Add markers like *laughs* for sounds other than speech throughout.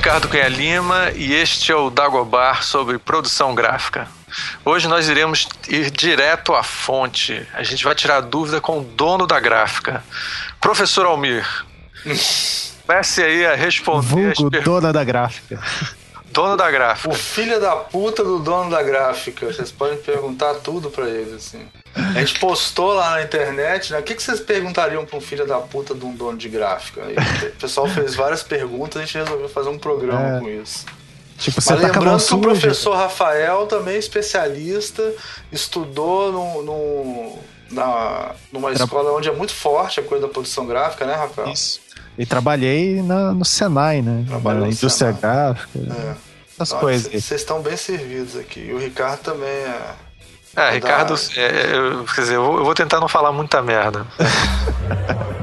Ricardo Cunha Lima e este é o Dagobar sobre produção gráfica. Hoje nós iremos ir direto à fonte. A gente vai tirar dúvida com o dono da gráfica. Professor Almir, comece aí a responder Vulgo, as dona da gráfica. Dono da gráfica. O filho da puta do dono da gráfica. Vocês podem perguntar tudo para ele, assim. A gente postou lá na internet, né? O que, que vocês perguntariam para um filho da puta de um dono de gráfica? Aí, o pessoal fez várias perguntas, a gente resolveu fazer um programa é. com isso. Tipo, você Mas tá lembrando que o professor Rafael também é especialista, estudou no, no, na, numa escola onde é muito forte a coisa da produção gráfica, né, Rafael? Isso. E trabalhei na, no Senai, né? Trabalhei na indústria Senai. gráfica. É. Essas coisas. Vocês estão bem servidos aqui. E o Ricardo também é. É, Ricardo, é, eu, quer dizer, eu vou, eu vou tentar não falar muita merda. *laughs*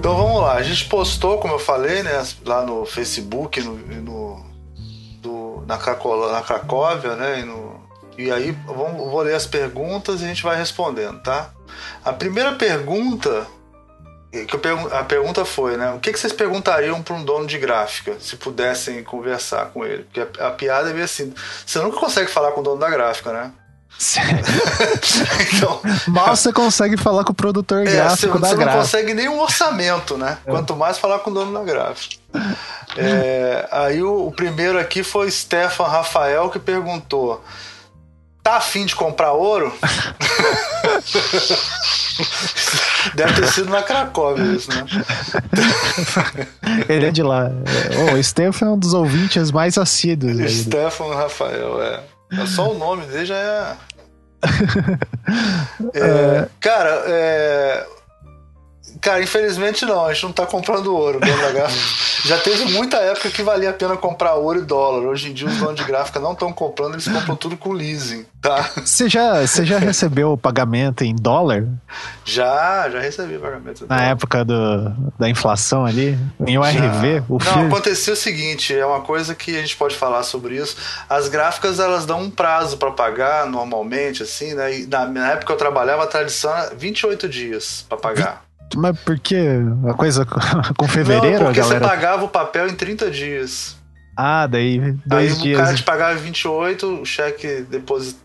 Então vamos lá, a gente postou, como eu falei, né, lá no Facebook, no, no do, na, Craco, na Cracóvia, né, e, no, e aí vamos, vou ler as perguntas e a gente vai respondendo, tá? A primeira pergunta que eu, a pergunta foi, né? O que, que vocês perguntariam para um dono de gráfica se pudessem conversar com ele? Porque a, a piada é meio assim: você nunca consegue falar com o dono da gráfica, né? *laughs* então, Mal você consegue falar com o produtor é, gráfico você, da você gráfica. Você não consegue nem um orçamento, né? É. Quanto mais falar com o dono da gráfica. É, aí o, o, primeiro aqui foi Stefan Rafael que perguntou: Tá afim de comprar ouro? *laughs* Deve ter sido na Cracóvia isso, né? Ele é de lá. Oh, o Stefan é um dos ouvintes mais assíduos. Stefan Rafael, é. é. Só o nome dele já é. *laughs* é cara, é, Cara, infelizmente não, a gente não tá comprando ouro, *laughs* gráfica. Já teve muita época que valia a pena comprar ouro e dólar. Hoje em dia os donos de gráfica não estão comprando, eles compram tudo com leasing, tá? Você já, você já recebeu o pagamento em dólar? Já, já recebi o pagamento. Na época do, da inflação ali? Em URV? O não, aconteceu o seguinte, é uma coisa que a gente pode falar sobre isso. As gráficas, elas dão um prazo para pagar normalmente, assim, né? E na, na época que eu trabalhava, a tradição era 28 dias para pagar. Mas por que a coisa *laughs* com fevereiro? Não, porque galera... você pagava o papel em 30 dias. Ah, daí dois Aí dias. o cara te pagava 28, o cheque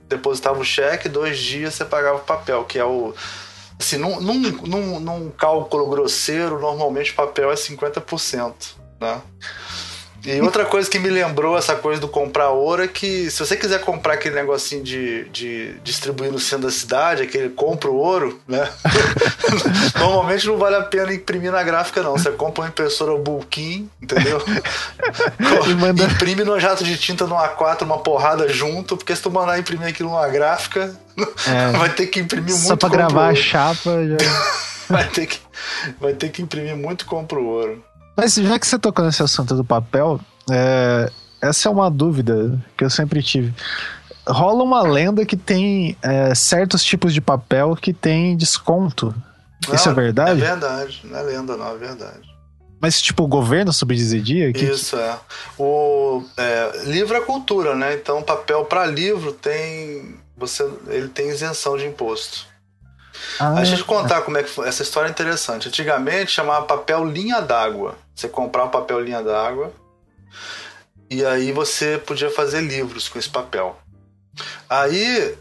depositava o cheque, dois dias você pagava o papel, que é o. Assim, num, num, num, num cálculo grosseiro, normalmente o papel é 50%. Né? E outra coisa que me lembrou essa coisa do comprar ouro é que se você quiser comprar aquele negocinho de, de distribuir no centro da cidade, aquele compra o ouro, né? *laughs* Normalmente não vale a pena imprimir na gráfica, não. Você compra uma impressora bulking, entendeu? *laughs* manda... Imprime no jato de tinta no A4 uma porrada junto, porque se tu mandar imprimir aquilo numa gráfica, é, *laughs* vai ter que imprimir muito Só pra gravar a chapa já. vai, ter que, vai ter que imprimir muito compra o ouro. Mas já que você tocou nesse assunto do papel, é, essa é uma dúvida que eu sempre tive. Rola uma lenda que tem é, certos tipos de papel que tem desconto. Não, Isso é verdade? É verdade, não é lenda, não, é verdade. Mas, tipo, o governo subsidia? Que... Isso, é. O é, livro é cultura, né? Então, papel para livro tem. Você, ele tem isenção de imposto. Ah, Deixa eu te contar como é que foi. Essa história é interessante. Antigamente chamava papel linha d'água. Você comprava um papel linha d'água e aí você podia fazer livros com esse papel. Aí,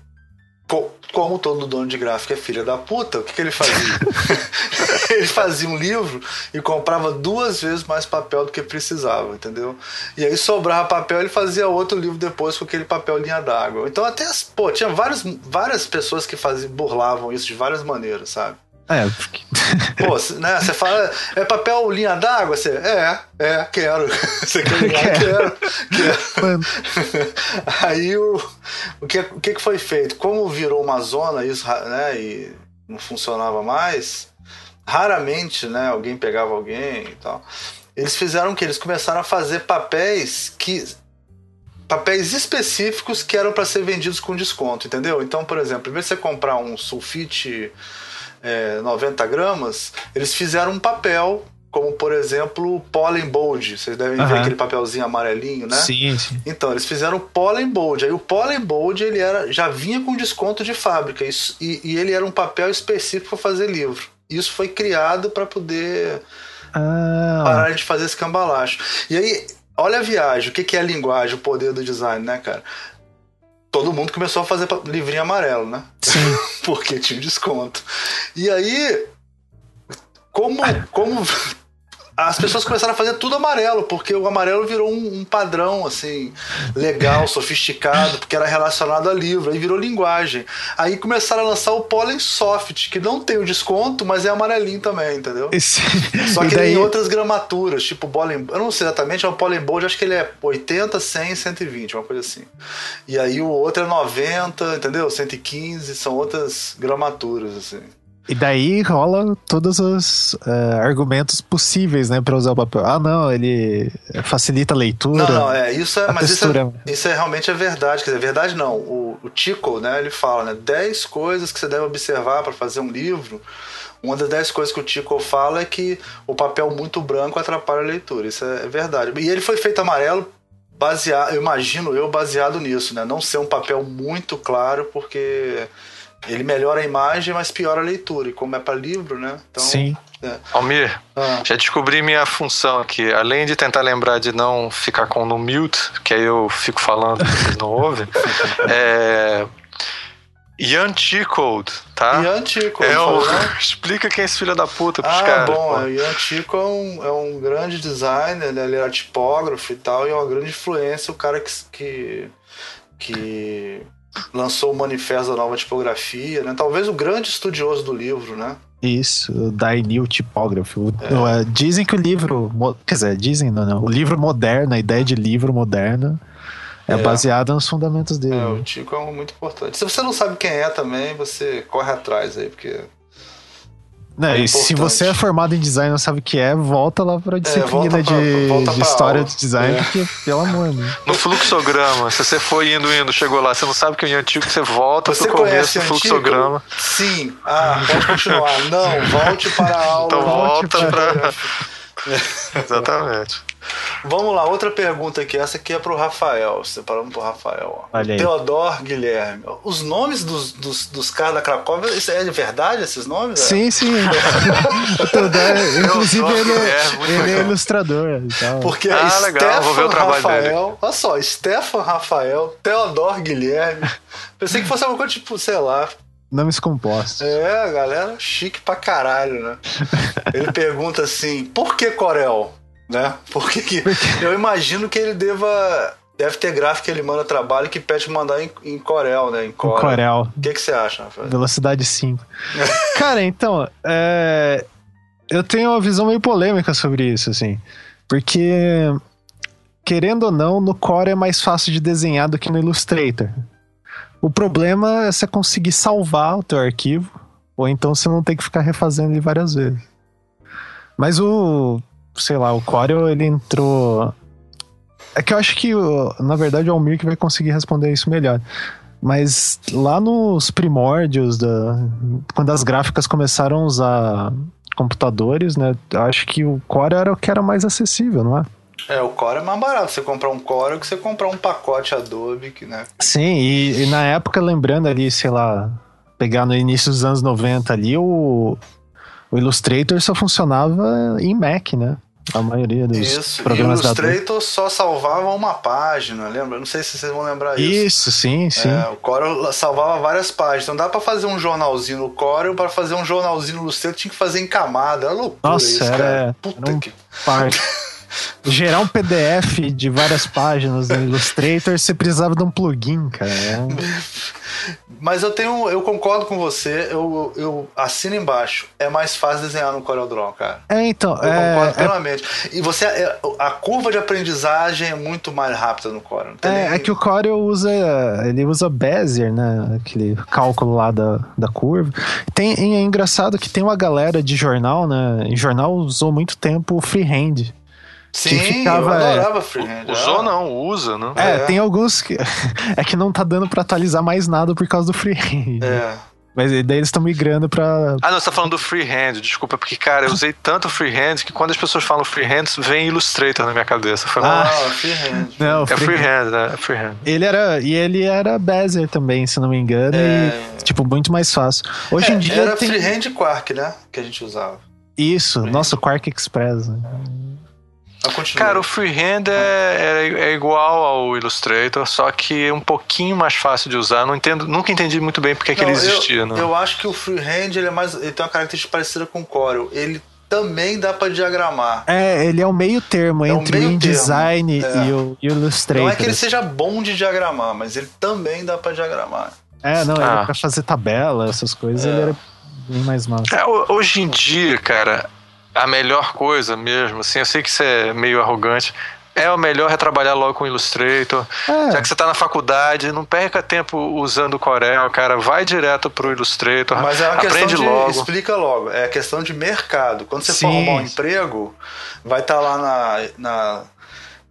como todo dono de gráfica é filha da puta, o que, que ele fazia? *laughs* *laughs* ele fazia um livro e comprava duas vezes mais papel do que precisava, entendeu? E aí sobrava papel ele fazia outro livro depois com aquele papel linha d'água. Então até, pô, tinha várias, várias pessoas que faziam, burlavam isso de várias maneiras, sabe? É, porque... *laughs* Pô, né, você fala, é papel linha d'água? Você, é, é, quero. *laughs* Você quer ligar? Quero, quero. *laughs* Aí o, o, que, o que foi feito? Como virou uma zona isso, né, e não funcionava mais, raramente, né, alguém pegava alguém e tal. Eles fizeram o que? Eles começaram a fazer papéis que papéis específicos que eram para ser vendidos com desconto, entendeu? Então, por exemplo, em vez de você comprar um sulfite é, 90 gramas, eles fizeram um papel como por exemplo o Pollen Bold. Vocês devem ver aquele papelzinho amarelinho, né? Sim, sim. Então, eles fizeram o Pollen Bold. Aí o Pollen Bold ele era, já vinha com desconto de fábrica isso, e, e ele era um papel específico para fazer livro. Isso foi criado para poder ah. parar de fazer esse cambalacho. E aí, olha a viagem, o que é a linguagem, o poder do design, né, cara? Todo mundo começou a fazer livrinho amarelo, né? Sim. *laughs* Porque tinha desconto. E aí, como, como as pessoas começaram a fazer tudo amarelo, porque o amarelo virou um, um, padrão, assim, legal, *laughs* sofisticado, porque era relacionado a livro, aí virou linguagem. Aí começaram a lançar o Pollen Soft, que não tem o desconto, mas é amarelinho também, entendeu? Esse... Só que daí... tem outras gramaturas, tipo Pollen, eu não sei exatamente, é o Pollen Bold, acho que ele é 80, 100, 120, uma coisa assim. E aí o outro é 90, entendeu? 115, são outras gramaturas, assim. E daí rola todos os uh, argumentos possíveis, né, para usar o papel. Ah, não, ele facilita a leitura. Não, não, é, isso é, mas isso é, isso é, realmente é verdade. Quer dizer, verdade não. O, o Tico, né, ele fala, né, 10 coisas que você deve observar para fazer um livro. Uma das 10 coisas que o Tico fala é que o papel muito branco atrapalha a leitura. Isso é, é verdade. E ele foi feito amarelo baseado, eu imagino eu baseado nisso, né? Não ser um papel muito claro, porque ele melhora a imagem, mas piora a leitura. E como é para livro, né? Então, Sim. É. Almir, ah. já descobri minha função aqui. Além de tentar lembrar de não ficar com no mute, que aí eu fico falando e vocês não ouvem, *laughs* é. Ian T-Code, tá? Ian T-Code. É um... *laughs* Explica quem é esse filho da puta pros ah, caras. Ah, bom, o Ian T-Code é, um, é um grande designer, né? ele era tipógrafo e tal, e é uma grande influência, o cara que, que, que lançou o Manifesto da Nova Tipografia, né? Talvez o grande estudioso do livro, né? Isso, o Dainil Tipógrafo. É. é. Dizem que o livro. Quer dizer, dizem, não, não. O livro moderno, a ideia de livro moderno. É, é baseada nos fundamentos dele. É, o Tico é muito importante. Se você não sabe quem é também, você corre atrás aí, porque né, é se você é formado em design e não sabe o que é, volta lá pra é, disciplina é, pra, de, de história aula. de design, é. porque, pelo amor, né? No fluxograma, se você foi indo, indo, chegou lá, você não sabe o que é antigo, você volta você pro começo do fluxograma. Sim. Ah, pode continuar. Não, volte para a aula. Então volta pra... *laughs* Exatamente. Vamos lá, outra pergunta aqui. Essa aqui é pro Rafael. Separamos pro Rafael. Teodor Guilherme. Os nomes dos, dos, dos caras da Cracóvia, isso é de verdade esses nomes? Sim, é? sim. *laughs* o Teodor, inclusive, ele, é, ele é ilustrador. Porque ah, Stefan legal, vou ver o trabalho Rafael, dele. Olha só, Stefan Rafael, Teodor Guilherme. Pensei que fosse uma coisa tipo, sei lá, Nomes compostos. É, galera chique pra caralho, né? Ele pergunta assim: por que Corel? Né? Porque que, eu imagino que ele deva. Deve ter gráfico que ele manda trabalho que pede mandar em, em Corel, né? Em Corel. Corel. O que, que você acha, Rafael? Velocidade 5. *laughs* Cara, então, é... eu tenho uma visão meio polêmica sobre isso, assim. Porque, querendo ou não, no Core é mais fácil de desenhar do que no Illustrator. O problema é você conseguir salvar o teu arquivo, ou então você não tem que ficar refazendo ele várias vezes. Mas o sei lá, o Corel ele entrou. É que eu acho que, na verdade, o Almir que vai conseguir responder isso melhor. Mas lá nos primórdios, da, quando as gráficas começaram a usar computadores, né? Eu acho que o Core era o que era mais acessível, não é? É, o Core é mais barato você comprar um Core que você comprar um pacote Adobe, que, né? Sim, e, e, na época, lembrando ali, sei lá, pegar no início dos anos 90 ali, o, o Illustrator só funcionava em Mac, né? A maioria dos Isso. programas o Illustrator só salvava uma página, lembra? Não sei se vocês vão lembrar isso. Isso, sim, sim. É, o Corel salvava várias páginas. Não dá para fazer um jornalzinho no Corel, para fazer um jornalzinho no Illustrator tinha que fazer em camada. Era loucura Nossa, isso, era, cara. Puta era um que... *laughs* Gerar um PDF de várias páginas no Illustrator, você precisava de um plugin, cara. É *laughs* Mas eu tenho. Eu concordo com você, eu, eu assino embaixo. É mais fácil desenhar no CorelDRAW, cara. É, então. Eu é, concordo plenamente. É... E você. É, a curva de aprendizagem é muito mais rápida no Corel. É, nem... é que o Corel usa. Ele usa Bezier, né? Aquele cálculo lá da, da curva. Tem, é engraçado que tem uma galera de jornal, né? Em jornal usou muito tempo freehand. Sim, ficava, eu adorava freehand. Usou não, usa, né? É, é, tem alguns que... *laughs* é que não tá dando pra atualizar mais nada por causa do freehand. É. Mas daí eles estão migrando pra. Ah, não, você tá falando do freehand, desculpa, porque, cara, eu usei tanto freehand que quando as pessoas falam freehand, vem Illustrator na minha cabeça. Foi Ah, freehand. *laughs* Não, É freehand, né? É freehand. Ele era. E ele era Bezier também, se não me engano. É. E, tipo, muito mais fácil. Hoje em É, dia era tem. freehand e quark, né? Que a gente usava. Isso, nosso Quark Express. né? Cara, o freehand é, é, é igual ao Illustrator, só que é um pouquinho mais fácil de usar. Não entendo, nunca entendi muito bem porque que Não, ele existia. né? Eu, eu acho que o freehand ele é mais, ele tem uma característica parecida com o Corel. Ele também dá pra diagramar. É, ele é o meio termo É entre meio o InDesign termo, é. e o Illustrator. Não é que ele seja bom de diagramar, mas ele também dá pra diagramar. É, não, Ah. era pra fazer tabela, essas coisas, É. ele era bem mais massa. É, ho- hoje em dia, cara, a melhor coisa mesmo, assim, eu sei que isso é meio arrogante, é o melhor é trabalhar logo com Illustrator. É. Já que você tá na faculdade, não perca tempo usando o Corel, cara, vai direto pro Illustrator, Mas é uma questão aprende de. logo. Explica logo. É questão de mercado. Quando você for Sim. arrumar um emprego, vai estar lá na. na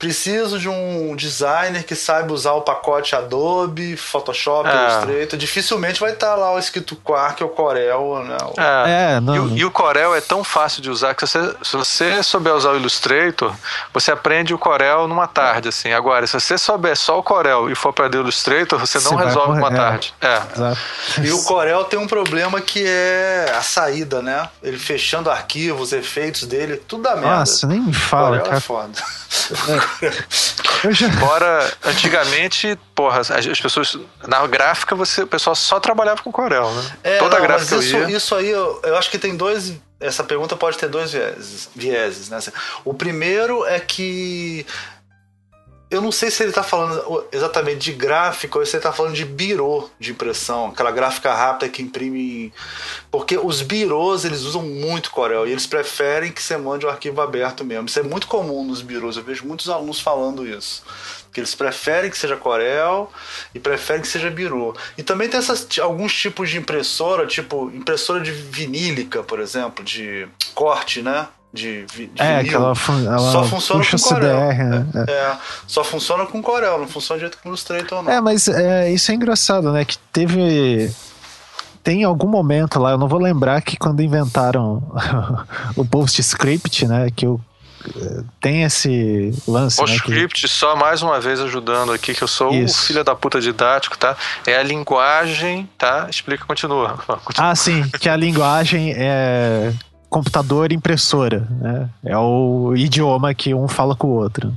Preciso de um designer que saiba usar o pacote Adobe, Photoshop, É. Illustrator. Dificilmente vai estar lá o escrito Quark ou Corel, né? É. É, não. E, o- e o Corel é tão fácil de usar que você, se você souber usar o Illustrator, você aprende o Corel numa tarde, assim. Agora, se você souber só o Corel e for para o Illustrator, você não Você resolve uma é. tarde. É. Exato. E o Corel tem um problema que é a saída, né? Ele fechando arquivos, efeitos dele, tudo dá merda. Nossa, nem me o fala, Corel é cara. foda. *laughs* Já... *laughs* Embora, antigamente, porra, as, as pessoas. Na gráfica, você, o pessoal só trabalhava com Corel, né? É, Toda não, gráfica mas isso, ia. isso aí, eu, eu acho que tem dois. Essa pergunta pode ter dois vieses, vieses né? O primeiro é que. Eu não sei se ele está falando exatamente de gráfico ou se ele está falando de birô de impressão, aquela gráfica rápida que imprime. Porque os birôs eles usam muito Corel e eles preferem que você mande o arquivo aberto mesmo. Isso é muito comum nos birôs, eu vejo muitos alunos falando isso. Que eles preferem que seja Corel e preferem que seja birô. E também tem essas, alguns tipos de impressora, tipo impressora de vinílica, por exemplo, de corte, né? De, de É, vinil. ela, ela Só funciona com Corel. CDR, né? É. É, só funciona com Corel, não funciona do jeito que o Illustrator não. É, mas é, isso é engraçado, né? Que teve. Tem algum momento lá, eu não vou lembrar que quando inventaram *laughs* o PostScript, né? Que o, tem esse lance. O né, que- só mais uma vez ajudando aqui, que eu sou Isso. o filho da puta didático, tá? É a linguagem, tá? Explica, continua. continua. Ah, sim, que a linguagem é computador e impressora, né? É o idioma que um fala com o outro.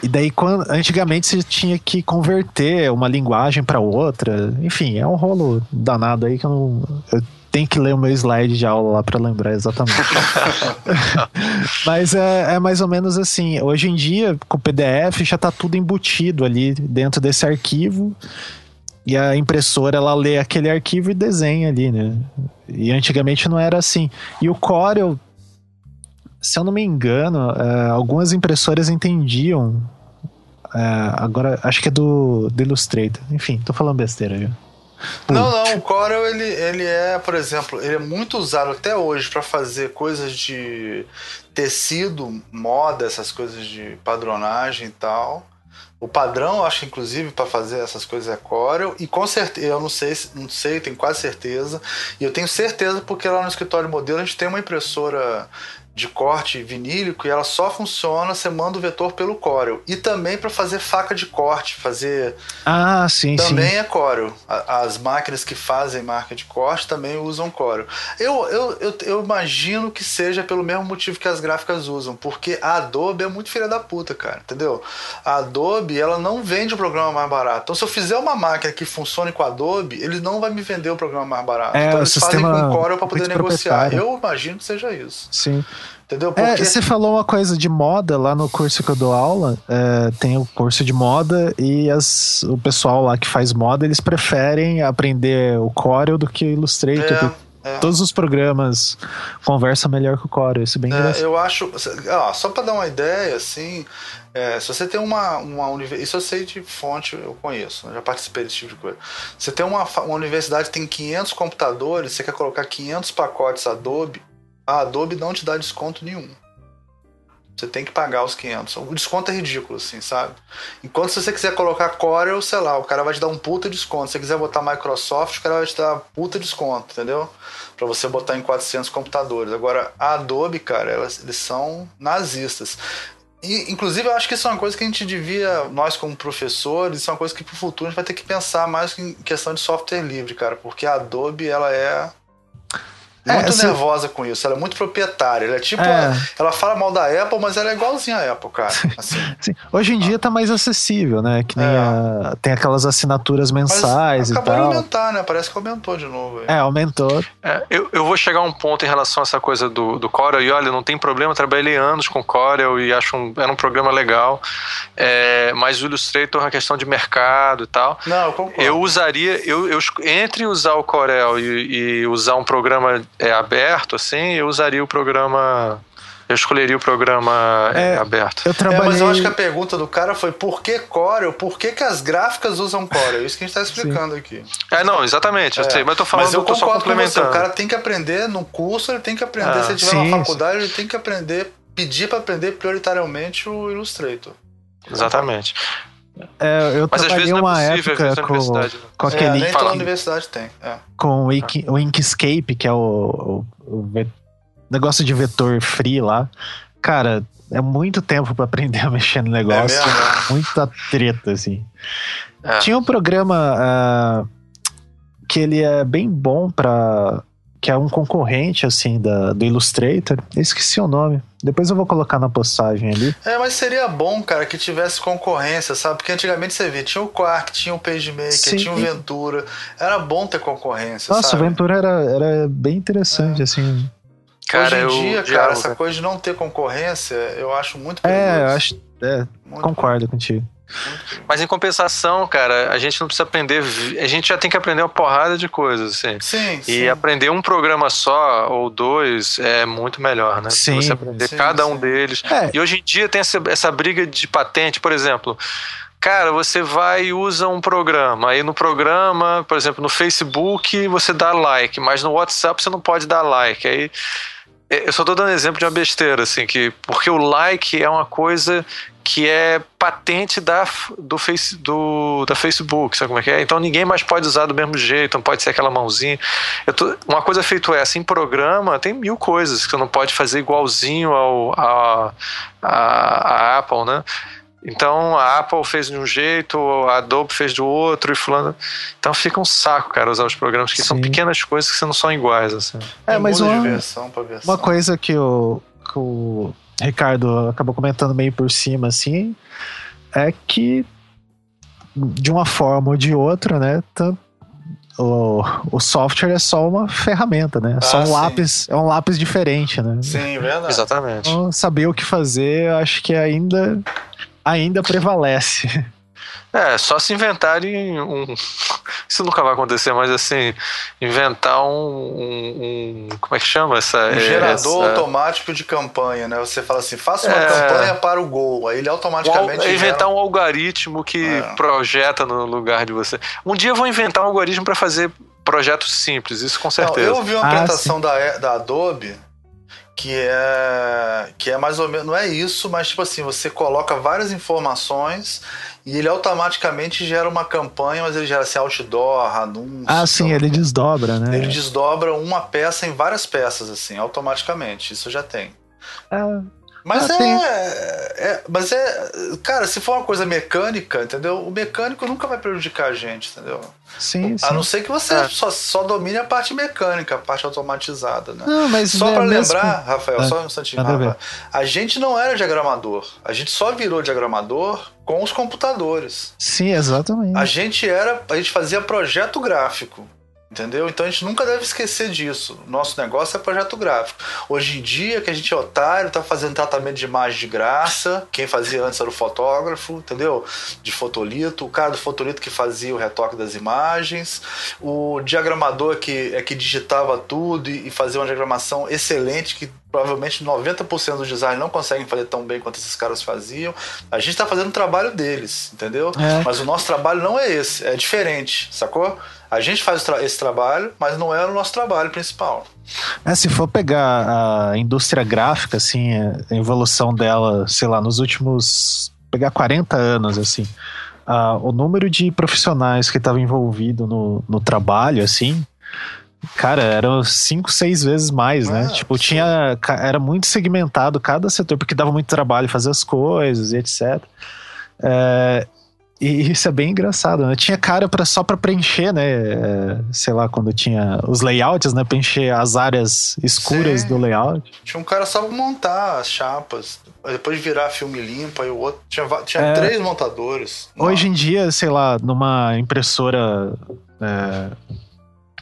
E daí, quando, antigamente, você tinha que converter uma linguagem para outra. Enfim, é um rolo danado aí que eu não. Eu tenho que ler o meu slide de aula lá para lembrar exatamente. *laughs* Mas é, é mais ou menos assim. Hoje em dia, com o PDF, já tá tudo embutido ali dentro desse arquivo. E a impressora, ela lê aquele arquivo e desenha ali, né? E antigamente não era assim. E o Corel, se eu não me engano, é, algumas impressoras entendiam. é, agora, acho que é do, do Illustrator. Enfim, tô falando besteira já. Não, não, o Corel ele, ele é, por exemplo, ele é muito usado até hoje para fazer coisas de tecido, moda, essas coisas de padronagem e tal. O padrão, acho, inclusive, para fazer essas coisas é Corel. E com certeza, eu não sei, se- não sei, tenho quase certeza. E eu tenho certeza porque lá no escritório modelo a gente tem uma impressora de corte vinílico e ela só funciona, você manda o vetor pelo Corel. E também para fazer faca de corte, fazer Ah, sim, também sim. é Corel. As máquinas que fazem marca de corte também usam Corel. Eu, eu, eu, eu imagino que seja pelo mesmo motivo que as gráficas usam, porque a Adobe é muito filha da puta, cara, entendeu? A Adobe, ela não vende o programa mais barato. Então, se eu fizer uma máquina que funcione com a Adobe, ele não vai me vender o programa mais barato. É, então, o eles fazem com Corel para poder negociar. Eu imagino que seja isso. Sim. Entendeu? É, Porque você falou uma coisa de moda lá no curso que eu dou aula. é, tem o curso de moda e as, o pessoal lá que faz moda, eles preferem aprender o Corel do que o Illustrator. É, é. Todos os programas conversam melhor que o Corel. Isso é bem É, engraçado. eu acho. ó, só para dar uma ideia, assim, é, se você tem uma, uma universidade. Isso eu sei de fonte, eu conheço, já participei desse tipo de coisa. Você tem uma, uma universidade que tem 500 computadores, você quer colocar 500 pacotes Adobe, a Adobe não te dá desconto nenhum. Você tem que pagar os 500. O desconto é ridículo, assim, sabe? Enquanto se você quiser colocar Corel, sei lá, o cara vai te dar um puta desconto. Se você quiser botar Microsoft, o cara vai te dar puta desconto, entendeu? Para você botar em 400 computadores. Agora, a Adobe, cara, elas, eles são nazistas. E, inclusive, eu acho que isso é uma coisa que a gente devia, nós como professores, isso é uma coisa que pro futuro a gente vai ter que pensar mais em questão de software livre, cara, porque a Adobe, ela é é, muito assim, nervosa com isso, ela é muito proprietária. Ela é tipo. É. ela fala mal da Apple, mas ela é igualzinha à Apple, cara. Assim. Sim. Hoje em dia tá mais acessível, né? Que nem é. a, tem aquelas assinaturas mensais e tal. Acabou de aumentar, né? Parece que aumentou de novo. Aí. É, aumentou. É, eu, eu vou chegar a um ponto em relação a essa coisa do, do Corel, e olha, não tem problema, trabalhei anos com Corel e acho um, era um programa legal. É, mas o Illustrator é uma questão de mercado e tal. Não, eu concordo. Eu usaria, eu, eu entre usar o Corel e, e usar um programa é, aberto, assim, eu usaria o programa eu escolheria o programa é, aberto. Eu trabalhei... É, mas eu acho que a pergunta do cara foi por que Corel? Por que, que as gráficas usam Corel? Isso que a gente está explicando Sim. aqui. É, não, exatamente. Eu é. sei, mas eu tô falando, mas eu tô só complementando. O cara tem que aprender no curso, ele tem que aprender. Ah, se ele tiver sim, faculdade, sim. ele tem que aprender, pedir para aprender prioritariamente o Illustrator. Exatamente. É, eu Mas trabalhei uma é possível, época com, com aquele. É, nem toda universidade tem. É. Com o, Ink, o Inkscape, que é o, o, o negócio de vetor free lá. Cara, é muito tempo para aprender a mexer no negócio. É mesmo? Muita treta, assim. É. Tinha um programa uh, que ele é bem bom para que é um concorrente, assim, da, do Illustrator. Eu esqueci o nome. Depois eu vou colocar na postagem ali. É, mas seria bom, cara, que tivesse concorrência, sabe? Porque antigamente você via, tinha o Quark, tinha o PageMaker, Sim. tinha o Ventura. Era bom ter concorrência, Nossa, sabe? o Ventura era, era bem interessante, é. assim. Cara, Hoje em dia, cara, essa coisa de não ter concorrência, eu acho muito perigoso. É, eu acho. É, concordo contigo. Mas em compensação, cara, a gente não precisa aprender. A gente já tem que aprender uma porrada de coisas, assim. Sim. E sim. aprender um programa só ou dois é muito melhor, né? Sim. Você aprender sim, cada sim. um deles. É. E hoje em dia tem essa, essa briga de patente, por exemplo. Cara, você vai e usa um programa. Aí no programa, por exemplo, no Facebook você dá like, mas no WhatsApp você não pode dar like. Aí é, eu só tô dando exemplo de uma besteira, assim, que porque o like é uma coisa que é patente da, do, face, do, da Facebook, sabe como é que é? Então ninguém mais pode usar do mesmo jeito, não pode ser aquela mãozinha. Tô, uma coisa feita essa em programa, tem mil coisas que você não pode fazer igualzinho ao, a, a, a Apple, né? Então a Apple fez de um jeito, a Adobe fez do outro e fulano. Então fica um saco, cara, usar os programas que Sim. são pequenas coisas que não são iguais. Assim. É, mas uma, uma coisa que o, que o Ricardo acabou comentando meio por cima, assim, é que de uma forma ou de outra, né? O, o software é só uma ferramenta, né? É só um sim. lápis, é um lápis diferente, né? Sim, verdade. Exatamente. Então, saber o que fazer, eu acho que ainda ainda prevalece. É, só se inventarem um. *laughs* Isso nunca vai acontecer, mas assim, inventar um. um, um como é que chama essa? Um gerador essa... automático de campanha, né? Você fala assim, faça uma é... campanha para o gol. Aí ele automaticamente. Um, inventar um algoritmo que é. projeta no lugar de você. Um dia eu vou inventar um algoritmo para fazer projetos simples, isso com certeza. Não, eu vi uma ah, apresentação da, da Adobe que é que é mais ou menos não é isso, mas tipo assim você coloca várias informações e ele automaticamente gera uma campanha, mas ele gera assim outdoor, anúncio. Ah, sim, então, ele desdobra, né? Ele desdobra uma peça em várias peças assim, automaticamente. Isso já tem. É, mas ah, é, é, Mas é. Cara, se for uma coisa mecânica, entendeu? O mecânico nunca vai prejudicar a gente, entendeu? Sim, sim. A não ser que você é. só, só domine a parte mecânica, a parte automatizada, né? Não, mas só é para lembrar, Rafael, é. só um instantinho, Rafa, a gente não era diagramador. A gente só virou diagramador com os computadores. Sim, exatamente. A gente era. A gente fazia projeto gráfico. Entendeu? Então a gente nunca deve esquecer disso. Nosso negócio é projeto gráfico. Hoje em dia, que a gente é otário, tá fazendo tratamento de imagem de graça. Quem fazia antes era o fotógrafo, entendeu? De fotolito. O cara do fotolito que fazia o retoque das imagens. O diagramador que é que digitava tudo e, fazia uma diagramação excelente que provavelmente 90% do design não conseguem fazer tão bem quanto esses caras faziam. A gente está fazendo o trabalho deles, entendeu? É. Mas o nosso trabalho não é esse, é diferente, sacou? A gente faz esse trabalho, mas não é o nosso trabalho principal. É, se for pegar a indústria gráfica, assim, a evolução dela, sei lá, nos últimos. pegar 40 anos, assim. Uh, o número de profissionais que estavam envolvidos no, no trabalho, assim, Cara, eram cinco, seis vezes mais, né? Ah, tipo, tinha. Era muito segmentado cada setor, porque dava muito trabalho fazer as coisas e etc. É, e isso é bem engraçado, né? Tinha cara pra, só para preencher, né? É, sei lá, quando tinha os layouts, né? Preencher as áreas escuras Sim. do layout. Tinha um cara só pra montar as chapas. Depois de virar filme limpo, aí o outro. Tinha, tinha é, três montadores. Hoje em dia, sei lá, numa impressora. É,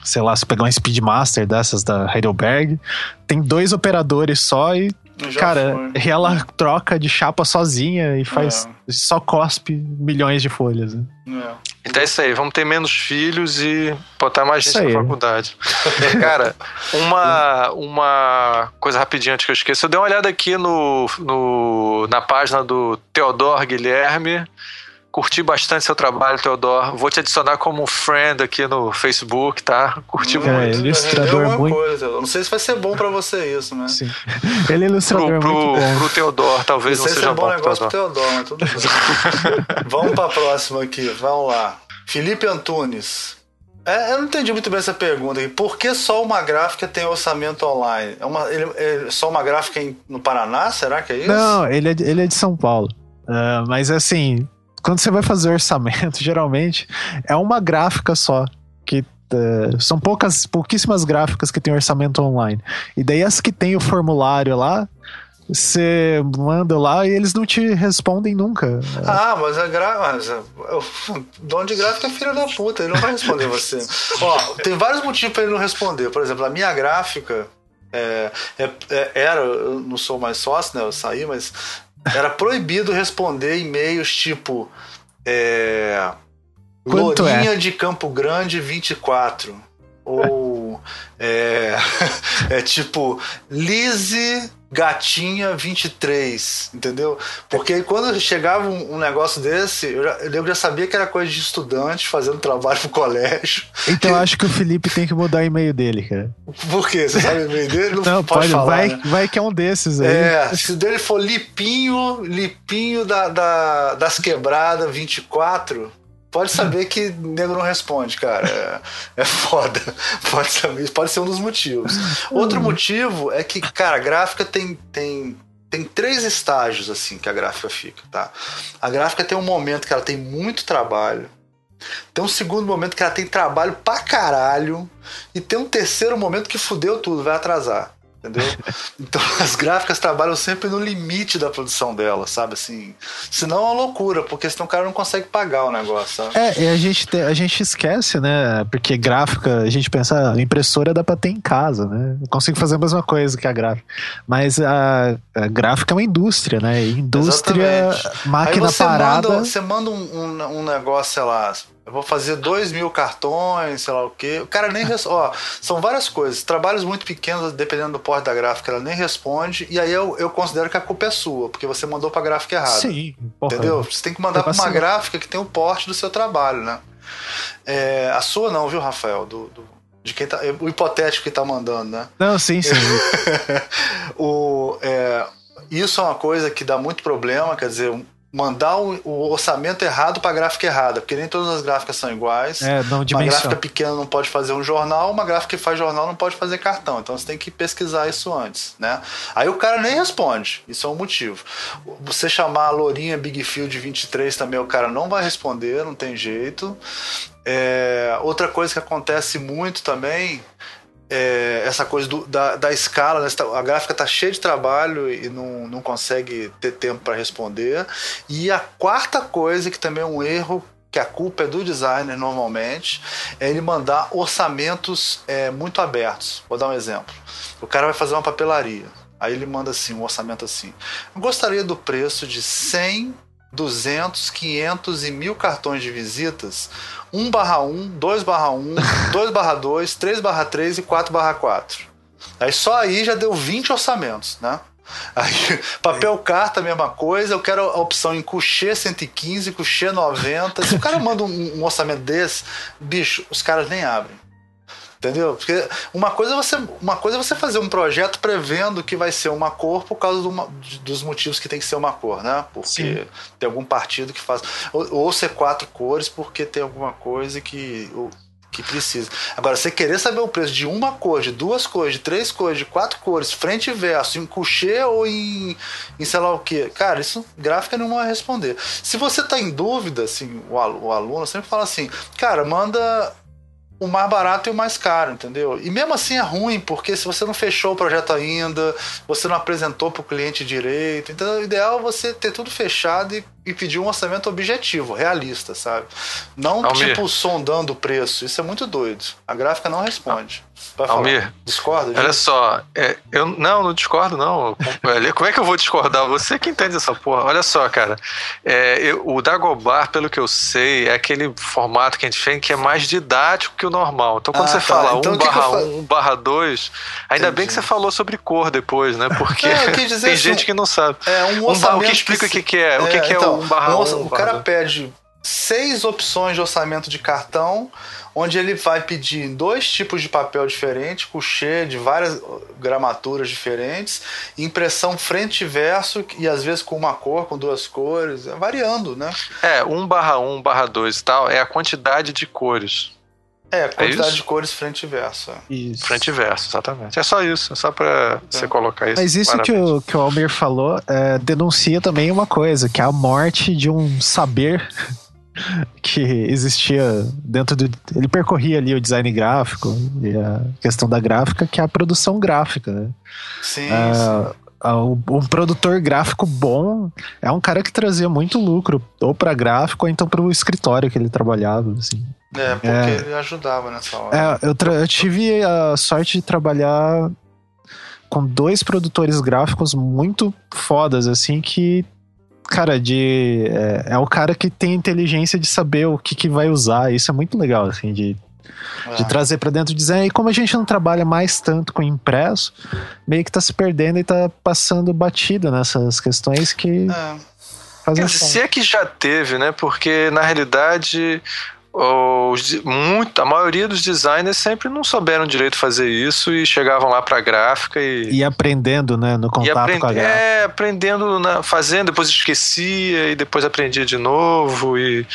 sei lá, se pegar um Speedmaster dessas da Heidelberg, tem dois operadores só e, Já cara, foi. ela troca de chapa sozinha e faz é. só cospe milhões de folhas. Né? É. Então é isso aí, vamos ter menos filhos e botar mais gente na faculdade. *laughs* cara, uma, uma coisa rapidinha antes que eu esqueça, eu dei uma olhada aqui no, no, na página do Teodoro Guilherme Curti bastante seu trabalho, Teodoro. Vou te adicionar como friend aqui no Facebook, tá? Curti muito. É, ilustrador é muito. Coisa. Não sei se vai ser bom para você isso, né? Sim. *laughs* Ele é ilustrador pro, muito pro, pro Teodoro, talvez não, não seja se é bom, bom negócio pro Teodoro, mas tudo bem. *laughs* Vamos para a próxima aqui. Vamos lá. Felipe Antunes. É, eu não entendi muito bem essa pergunta. Por que só uma gráfica tem orçamento online? É, uma, ele, é só uma gráfica em, no Paraná? Será que é isso? Não, ele é, ele é de São Paulo. Uh, mas assim, quando você vai fazer *laughs* orçamento, geralmente é uma gráfica só. Que uh, são poucas, pouquíssimas gráficas que tem orçamento online. E daí as que tem o formulário lá, você manda lá e eles não te respondem nunca. Ah, mas a gráfica. O dono de gráfica é filho da puta, ele não vai responder *laughs* você. Ó, tem vários motivos para ele não responder. Por exemplo, a minha gráfica. É, é, é, era, eu não sou mais sócio, né? Eu saí, mas era proibido responder e-mails tipo. É, Lourinha é? de Campo Grande 24. Ou. É, *laughs* é tipo. Lise Gatinha 23, entendeu? Porque quando chegava um, um negócio desse, eu, já, eu já sabia que era coisa de estudante fazendo trabalho pro colégio. Então eu acho que o Felipe tem que mudar o e-mail dele, cara. Por quê? Você sabe o e-mail dele? Não, Não pode, pode falar, vai, né? vai que é um desses aí. É, se o dele for Lipinho, Lipinho da, da, das Quebradas 24, pode saber que o nego não responde, cara. É, é foda. Pode saber, pode ser um dos motivos. Outro motivo é que, cara, a gráfica tem, tem, tem três estágios assim que a gráfica fica, tá? A gráfica tem um momento que ela tem muito trabalho. Tem um segundo momento que ela tem trabalho pra caralho. E tem um terceiro momento que fudeu tudo, vai atrasar. Entendeu? Então *laughs* as gráficas trabalham sempre no limite da produção dela, sabe? Assim, senão é uma loucura, porque senão o cara não consegue pagar o negócio, sabe? É, e a gente, te, a gente esquece, né? Porque gráfica, a gente pensa, a impressora dá pra ter em casa, né? Eu consigo fazer a mesma coisa que a gráfica. Mas a, a gráfica é uma indústria, né? Indústria, Exatamente. máquina Aí você parada. Manda, você manda um, um, um negócio, sei lá, eu vou fazer dois mil cartões, sei lá o quê. O cara nem responde. Ó, são várias coisas. Trabalhos muito pequenos, dependendo do porte da gráfica, ela nem responde. E aí eu, eu considero que a culpa é sua, porque você mandou pra gráfica errada. Sim. Porra, entendeu? Você tem que mandar pra uma gráfica que tem o porte do seu trabalho, né? É, a sua não, viu, Rafael? Do, do, de quem tá, o hipotético que tá mandando, né? Não, sim, sim. *laughs* o, é, isso é uma coisa que dá muito problema, quer dizer, mandar o, o orçamento errado para a gráfica errada, porque nem todas as gráficas são iguais. É, não uma gráfica pequena não pode fazer um jornal, uma gráfica que faz jornal não pode fazer cartão. Então você tem que pesquisar isso antes, né? Aí o cara nem responde. Isso é um motivo. Você chamar a Lourinha Big Field 23 também, o cara não vai responder, não tem jeito. É, outra coisa que acontece muito também é, essa coisa do, da, da escala, né? Tá, a gráfica está cheia de trabalho e não, não consegue ter tempo para responder. E a quarta coisa, que também é um erro, que a culpa é do designer normalmente, é ele mandar orçamentos é, muito abertos. Vou dar um exemplo. O cara vai fazer uma papelaria. Aí ele manda assim, um orçamento assim. Eu gostaria do preço de 100, 200, 500 e mil cartões de visitas 1 barra 1, 2 barra *laughs* 1, 2 barra 2, 3 barra 3 e 4 barra 4. Aí só aí já deu 20 orçamentos, né? Aí, *laughs* papel carta, mesma coisa. Eu quero a opção em couchê 115, couchê 90. Se o cara manda um, um orçamento desse, bicho, os caras nem abrem. Entendeu? Porque uma coisa, é você, uma coisa é você fazer um projeto prevendo que vai ser uma cor por causa do, dos motivos que tem que ser uma cor, né? Porque Sim. tem algum partido que faz. Ou, ou, ser quatro cores porque tem alguma coisa que. Ou, que precisa. Agora, você querer saber o preço de uma cor, de duas cores, de três cores, de quatro cores, frente e verso, em couchê ou em, em sei lá o que, cara, isso gráfica não vai responder. Se você está em dúvida, assim, o aluno sempre fala assim, cara, manda o mais barato e o mais caro, entendeu? E mesmo assim é ruim, porque se você não fechou o projeto ainda, você não apresentou para o cliente direito, então o ideal é você ter tudo fechado e, e pedir um orçamento objetivo, realista, sabe? Não Almir. tipo sondando o preço, isso é muito doido. A gráfica não responde. Almir, discorda? Olha só, é, eu não, não discordo não. Como é que eu vou discordar? Você que entende essa porra. Olha só, cara, é, eu, o Dagobah, pelo que eu sei, é aquele formato que a gente tem que é mais didático que o normal. Então quando ah, você tá. fala então, 1 barra 1, 1 barra 2, ainda Entendi. bem que você falou sobre cor depois, né? Porque é, *laughs* tem assim, gente que não sabe. É um. Um, o que explica que, o que, que é? o que, que é então, 1 barra 1? Um, o cara pede seis opções de orçamento de cartão onde ele vai pedir dois tipos de papel diferentes, couchê de várias gramaturas diferentes, impressão frente e verso e às vezes com uma cor, com duas cores, variando, né? É, 1 barra 1 barra 2 e tal, é a quantidade de cores. É, a é quantidade é de cores frente e verso. Isso. Frente e verso, exatamente. É só isso, é só pra é. você colocar isso. Mas isso que o, que o Almir falou é, denuncia também uma coisa, que é a morte de um saber *laughs* que existia dentro do. Ele percorria ali o design gráfico e a questão da gráfica, que é a produção gráfica. Né? Sim, ah, sim. Um produtor gráfico bom é um cara que trazia muito lucro, ou para gráfico, ou então para o escritório que ele trabalhava. Assim. É, porque é, ele ajudava nessa hora. É, eu, eu tive a sorte de trabalhar com dois produtores gráficos muito fodas, assim, que cara, de. É, é, o cara que tem inteligência de saber o que, que vai usar. Isso é muito legal, assim, de, é. de trazer para dentro do design. E como a gente não trabalha mais tanto com impresso, meio que tá se perdendo e tá passando batida nessas questões que. É. Fazem se é que já teve, né? Porque na realidade os, muito, a maioria dos designers sempre não souberam direito fazer isso e chegavam lá para gráfica e. E aprendendo, né? No contato aprend, com a gráfica. É, aprendendo, na, fazendo, depois esquecia e depois aprendia de novo e.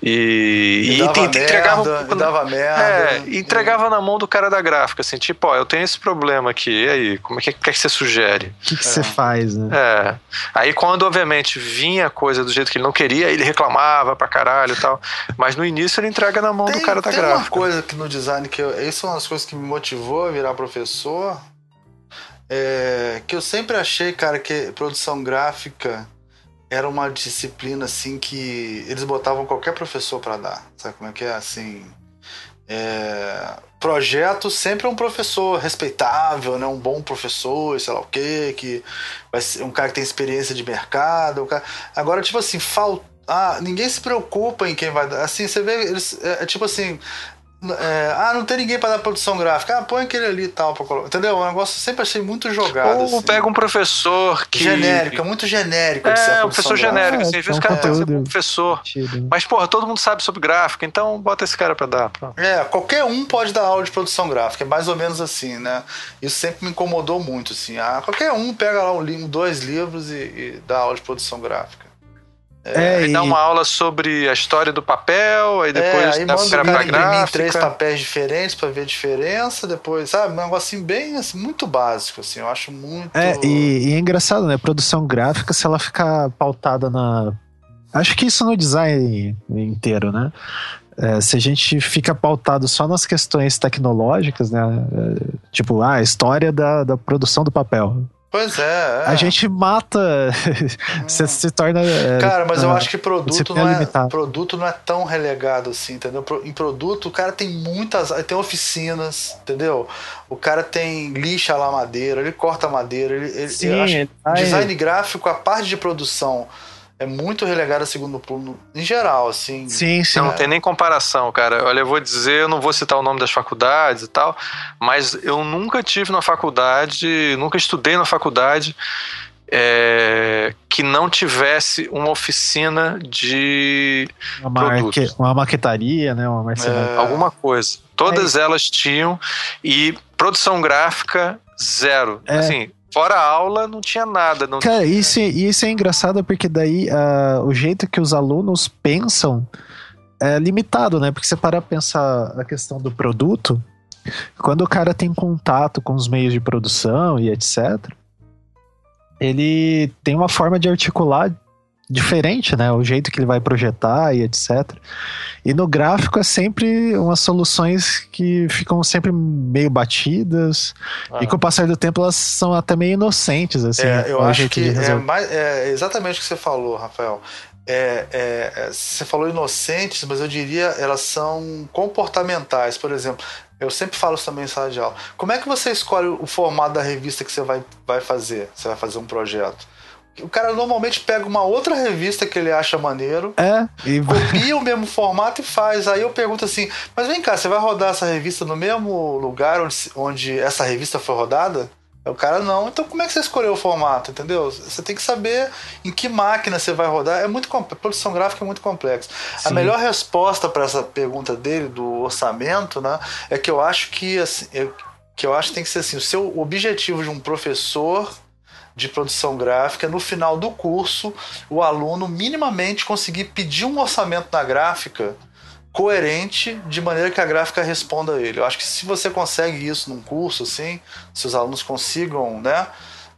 E, e, e te, merda, entregava, um pouco, dava merda. É, entregava na mão do cara da gráfica, assim, tipo, ó, eu tenho esse problema aqui, e aí, como é que, que, é que você sugere? O que, que é. você faz, né? É. Aí quando, obviamente, vinha a coisa do jeito que ele não queria, ele reclamava pra caralho e tal. Mas no início ele entrega na mão tem, do cara da tem gráfica. Tem uma coisa que no design, que eu, isso é uma das coisas que me motivou a virar professor, é, que eu sempre achei, cara, que produção gráfica era uma disciplina assim que eles botavam qualquer professor para dar. Sabe como é que é? Assim, é, projeto sempre é um professor respeitável, né? um bom professor, sei lá o quê, que vai ser um cara que tem experiência de mercado. Um cara... Agora, tipo assim, falta. Ah, ninguém se preocupa em quem vai dar. Assim, você vê, eles, é, é tipo assim, é, ah, não tem ninguém para dar produção gráfica. Ah, põe aquele ali e tal. Pra colocar. Entendeu? O negócio eu sempre achei muito jogado. Ou assim. pega um professor que. Genérico, é muito genérico. É, um professor genérico. Assim, às vezes o cara tem que ser um professor. Mas, porra, todo mundo sabe sobre gráfica, então bota esse cara para dar. Pronto. É, qualquer um pode dar aula de produção gráfica. É mais ou menos assim, né? Isso sempre me incomodou muito, assim. Ah, qualquer um pega lá um, dois livros e, e dá aula de produção gráfica. É, aí e... dá uma aula sobre a história do papel, aí depois é, aí dá manda o cara imprimir três papéis diferentes para ver a diferença, depois, sabe? Um negocinho bem, assim, muito básico, assim, eu acho muito... É, e, e é engraçado, né? Produção gráfica, se ela ficar pautada na... Acho que isso no design inteiro, né? É, se a gente fica pautado só nas questões tecnológicas, né? É, tipo, ah, a história da, da produção do papel. Pois é, é. A gente mata. *laughs* você se torna. É, cara, mas eu acho que produto não, é, produto não é tão relegado assim, entendeu? Em produto, o cara tem muitas. Tem oficinas, entendeu? O cara tem lixa lá madeira, ele corta madeira. Ele, ele, Sim, ele design gráfico, a parte de produção é muito relegada a segundo plano em geral, assim. Sim, sim. Não, não tem nem comparação, cara. Olha, eu vou dizer, eu não vou citar o nome das faculdades e tal, mas eu nunca tive na faculdade, nunca estudei na faculdade é, que não tivesse uma oficina de uma, marque, uma maquetaria, né? Uma é, alguma coisa. Todas é elas tinham e produção gráfica zero. É. Assim, fora a aula não tinha nada. Não Cara, tinha... Isso, isso é engraçado porque daí uh, o jeito que os alunos pensam é limitado, né? Porque você para pensar a questão do produto, quando o cara tem contato com os meios de produção e etc ele tem uma forma de articular diferente, né? O jeito que ele vai projetar e etc. E no gráfico é sempre umas soluções que ficam sempre meio batidas ah. e com o passar do tempo elas são até meio inocentes, assim. É, eu acho que é, mais, é exatamente o que você falou, Rafael. É, é, é, você falou inocentes, mas eu diria elas são comportamentais. Por exemplo, eu sempre falo isso também em sala de aula. Como é que você escolhe o formato da revista que você vai, vai fazer? Você vai fazer um projeto? O cara normalmente pega uma outra revista que ele acha maneiro, é, e... copia o mesmo formato e faz. Aí eu pergunto assim: mas vem cá, você vai rodar essa revista no mesmo lugar onde, onde essa revista foi rodada? O cara não. Então como é que você escolheu o formato, entendeu? Você tem que saber em que máquina você vai rodar. É muito a produção gráfica é muito complexa. A melhor resposta para essa pergunta dele do orçamento, né, é que eu acho que assim, eu, que eu acho que tem que ser assim, o seu objetivo de um professor de produção gráfica, no final do curso, o aluno minimamente conseguir pedir um orçamento na gráfica coerente de maneira que a gráfica responda a ele. Eu acho que se você consegue isso num curso, assim, se os alunos consigam, né,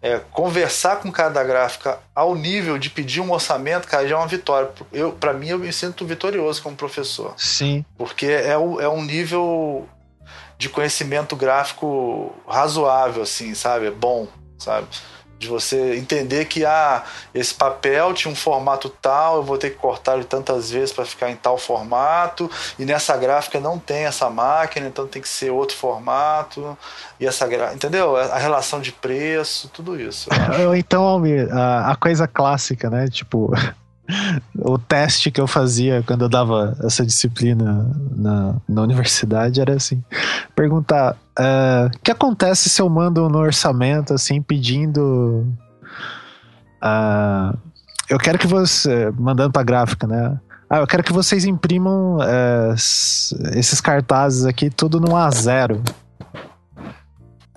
é, conversar com cada gráfica ao nível de pedir um orçamento, cara, já é uma vitória. Eu, para mim, eu me sinto vitorioso como professor. Sim. Porque é, o, é um nível de conhecimento gráfico razoável, assim, sabe? É bom, sabe? De você entender que ah, esse papel tinha um formato tal, eu vou ter que cortar ele tantas vezes para ficar em tal formato, e nessa gráfica não tem essa máquina, então tem que ser outro formato, e essa entendeu? A relação de preço, tudo isso. *laughs* então, Almir, a coisa clássica, né? Tipo, *laughs* o teste que eu fazia quando eu dava essa disciplina na, na universidade era assim: perguntar uh, o que acontece se eu mando no orçamento assim pedindo. Uh, eu quero que você. Mandando pra gráfica, né? Ah, eu quero que vocês imprimam uh, esses cartazes aqui tudo no A0.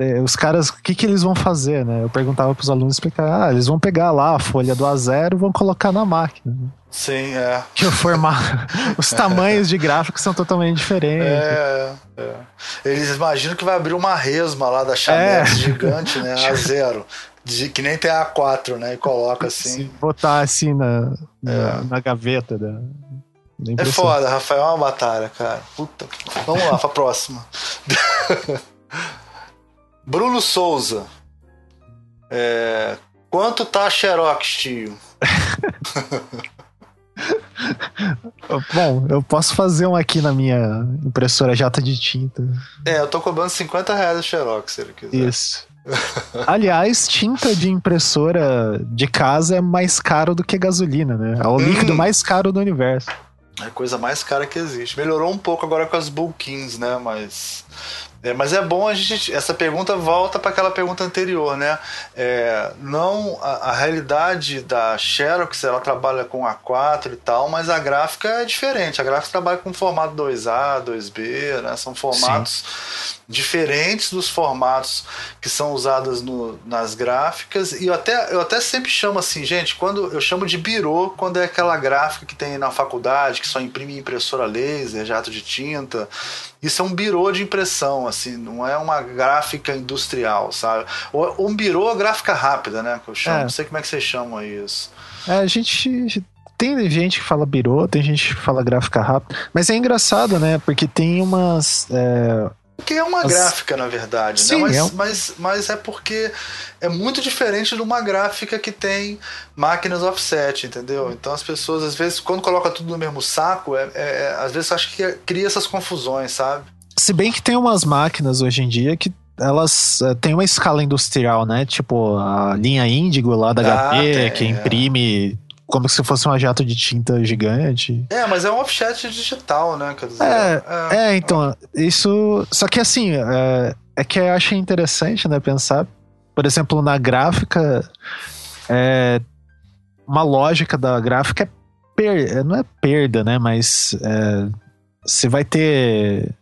É, os caras, o que, que eles vão fazer, né? Eu perguntava para os alunos explicar, ah, eles vão pegar lá a folha do A0 e vão colocar na máquina. Sim, é. *laughs* Que o formato, *laughs* os tamanhos de gráficos são totalmente diferentes. É, é. Eles imaginam que vai abrir uma resma lá da Chamex é. gigante, né? *laughs* A0. De, que nem tem a A4, né? E coloca assim. Se botar assim na, na, é. na gaveta da, é foda, Rafael, é uma batalha, cara. Puta. Vamos lá, pra próxima. Bruno Souza. É, quanto tá a Xerox, tio? *laughs* Bom, eu posso fazer um aqui na minha impressora jata de tinta. É, eu tô cobrando 50 reais o Xerox, se ele quiser. Isso. Aliás, tinta de impressora de casa é mais caro do que gasolina, né? É o líquido hum. mais caro do universo. É a coisa mais cara que existe. Melhorou um pouco agora com as Bulkins, né? Mas é, mas é bom a gente. Essa pergunta volta para aquela pergunta anterior, né? É, não a, a, realidade da Xerox, ela trabalha com A4 e tal, mas a gráfica é diferente. A gráfica trabalha com formato 2A, 2B, né? São formatos Sim. diferentes dos formatos que são usados no, nas gráficas. E eu até, eu até sempre chamo assim, gente, quando eu chamo de birô, quando é aquela gráfica que tem na faculdade, que só imprime impressora laser, jato de tinta. Isso é um birô de impressão, assim, não é uma gráfica industrial, sabe? Ou um birô é gráfica rápida, né? Que eu chamo. É. Não sei como é que vocês chamam isso. É, a gente tem gente que fala birô, tem gente que fala gráfica rápida, mas é engraçado, né? Porque tem umas. É, que é uma gráfica, na verdade, né? Sim, né? Mas, é... Mas, mas é porque é muito diferente de uma gráfica que tem máquinas offset, entendeu? Então as pessoas, às vezes, quando coloca tudo no mesmo saco, é, é, é às vezes acho que cria essas confusões, sabe? Se bem que tem umas máquinas hoje em dia que elas uh, têm uma escala industrial, né? Tipo a linha Índigo lá da ah, HP, que imprime como se fosse uma jato de tinta gigante. É, mas é um offset digital, né? Quer dizer, é, é, é então, isso. Só que assim, é, é que eu achei interessante, né, pensar, por exemplo, na gráfica, é, uma lógica da gráfica é per, não é perda, né, mas é, você vai ter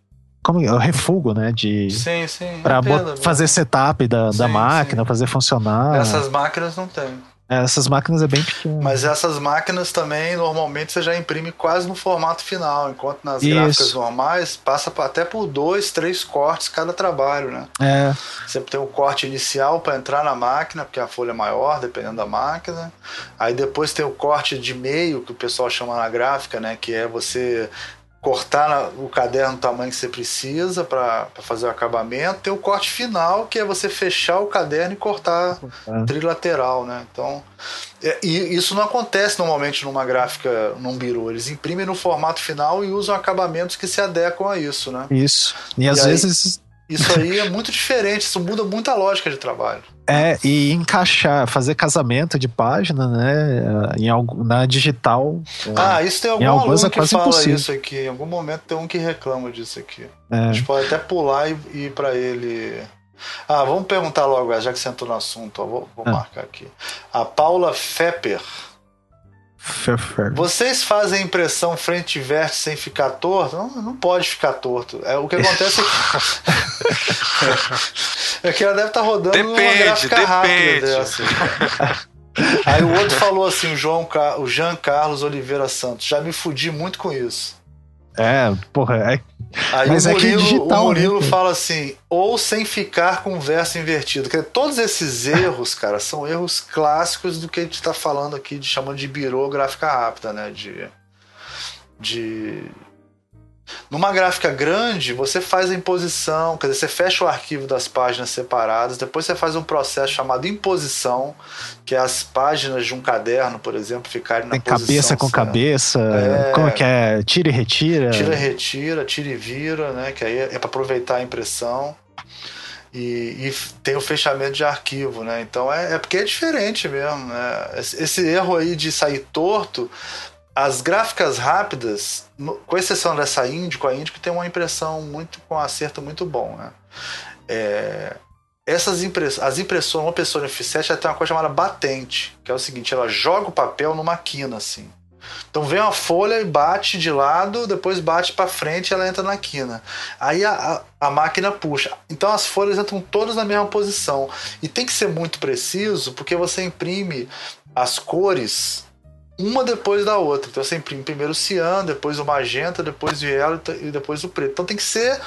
como é o refugo, né? De sim, sim. Para fazer setup da, sim, da máquina, sim. fazer funcionar. Essas máquinas não tem. É, essas máquinas é bem pequeno. Mas essas máquinas também, normalmente, você já imprime quase no formato final, enquanto nas Isso. gráficas normais passa até por dois, três cortes cada trabalho, né? É. Você tem o corte inicial para entrar na máquina, porque a folha é maior, dependendo da máquina. Aí depois tem o corte de meio, que o pessoal chama na gráfica, né? Que é você cortar o caderno no tamanho que você precisa para fazer o acabamento. Tem o corte final, que é você fechar o caderno e cortar trilateral, né? Então, é, e isso não acontece normalmente numa gráfica, num biro. Eles imprimem no formato final e usam acabamentos que se adequam a isso, né? Isso. E, e às aí, vezes isso aí é muito diferente, isso muda muito a lógica de trabalho. É, e encaixar, fazer casamento de página, né? Em algo, na digital. Ah, isso tem algum aluno é que fala impossível. isso aqui. Em algum momento tem um que reclama disso aqui. É. A gente pode até pular e ir para ele. Ah, vamos perguntar logo, já que você entrou no assunto, ó, vou, vou ah. marcar aqui. A Paula Fepper vocês fazem impressão frente e vértice sem ficar torto? Não, não pode ficar torto. É, o que acontece é, *laughs* é que ela deve estar tá rodando depende, uma gráfica depende. rápida dessa. Aí o outro falou assim, o, João, o Jean Carlos Oliveira Santos, já me fudi muito com isso. É, porra, é. Aí Mas o Murilo, é, é digital, o Murilo né? fala assim, ou sem ficar com o verso invertido. Quer dizer, todos esses erros, cara, são erros clássicos do que a gente está falando aqui, de chamando de birográfica rápida, né? De, de numa gráfica grande, você faz a imposição, quer dizer, você fecha o arquivo das páginas separadas, depois você faz um processo chamado imposição, que é as páginas de um caderno, por exemplo, ficarem na Tem posição. cabeça com cabeça, é, como é que é? Tira e retira? Tira e retira, tira e vira, né? Que aí é para aproveitar a impressão. E, e, tem o fechamento de arquivo, né? Então é, é porque é diferente mesmo, né? Esse, esse erro aí de sair torto as gráficas rápidas, com exceção dessa Índico, a Índico tem uma impressão muito com um acerto muito bom, né? É, essas impress as impressões, uma pessoa no F7 ela tem uma coisa chamada batente, que é o seguinte, ela joga o papel numa quina assim. Então vem uma folha e bate de lado, depois bate para frente e ela entra na quina. Aí a, a, a, máquina puxa. Então as folhas entram todas na mesma posição. E tem que ser muito preciso, porque você imprime as cores uma depois da outra. Então você imprime primeiro o cian, depois o magenta, depois o yellow e depois o preto. Então tem que ser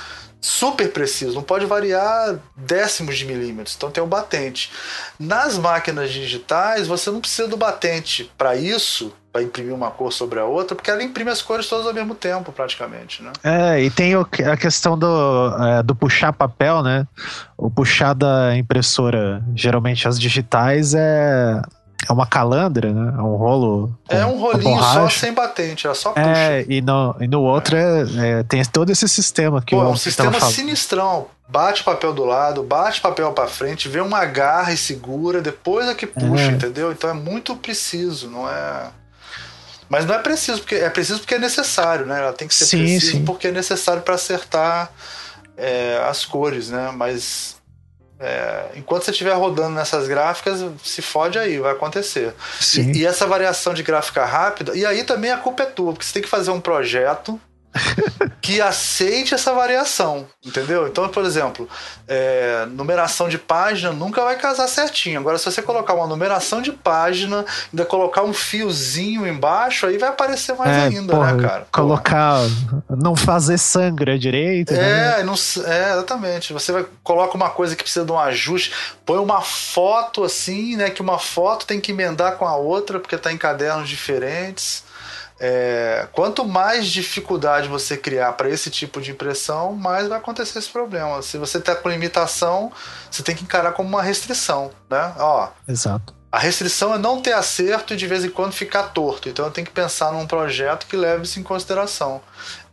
super preciso, não pode variar décimos de milímetros. Então tem o batente. Nas máquinas digitais, você não precisa do batente para isso, para imprimir uma cor sobre a outra, porque ela imprime as cores todas ao mesmo tempo, praticamente, né? É, e tem a questão do, é, do puxar papel, né? O puxar da impressora, geralmente as digitais, é é uma calandra, né? É um rolo. É um rolinho só sem batente, ela só puxa. É, e no, e no outro é. É, tem todo esse sistema que Pô, o é um sistema sinistrão. Bate papel do lado, bate papel para frente, vê uma garra e segura, depois é que puxa, é. entendeu? Então é muito preciso, não é. Mas não é preciso, porque é preciso porque é necessário, né? Ela tem que ser sim, preciso sim. porque é necessário para acertar é, as cores, né? Mas é, enquanto você estiver rodando nessas gráficas, se fode aí, vai acontecer. E, e, essa variação de gráfica rápida, e aí também a culpa é tua, porque você tem que fazer um projeto que aceite essa variação, entendeu? Então, por exemplo, é, numeração de página nunca vai casar certinho. Agora, se você colocar uma numeração de página, ainda colocar um fiozinho embaixo, aí vai aparecer mais é, ainda, porra, né, cara? Colocar, não fazer sangra direito. É, né? não, é, exatamente. Você vai, coloca uma coisa que precisa de um ajuste, põe uma foto assim, né? Que uma foto tem que emendar com a outra, porque está em cadernos diferentes. É, quanto mais dificuldade você criar para esse tipo de impressão, mais vai acontecer esse problema. Se você está com limitação, você tem que encarar como uma restrição, né? Ó, Exato. A restrição é não ter acerto e de vez em quando ficar torto. Então eu tenho que pensar num projeto que leve isso em consideração.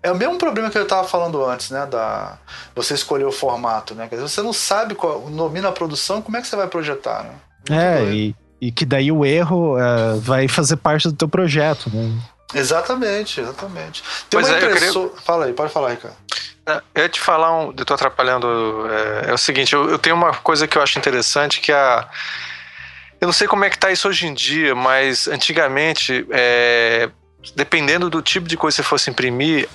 É o mesmo problema que eu estava falando antes, né? Da você escolher o formato, né? Quer dizer, você não sabe qual, domina a produção, como é que você vai projetar, né? Muito é, e E que daí o erro uh, vai fazer parte do teu projeto, né? Exatamente, exatamente. Tem pois uma é, impressora... queria... Fala aí, pode falar, Ricardo. É, eu ia te falar, um, eu tô atrapalhando, é, é o seguinte, eu, eu, tenho uma coisa que eu acho interessante, que a... Eu não sei como é que tá isso hoje em dia, mas antigamente, é, dependendo do tipo de coisa que você fosse imprimir,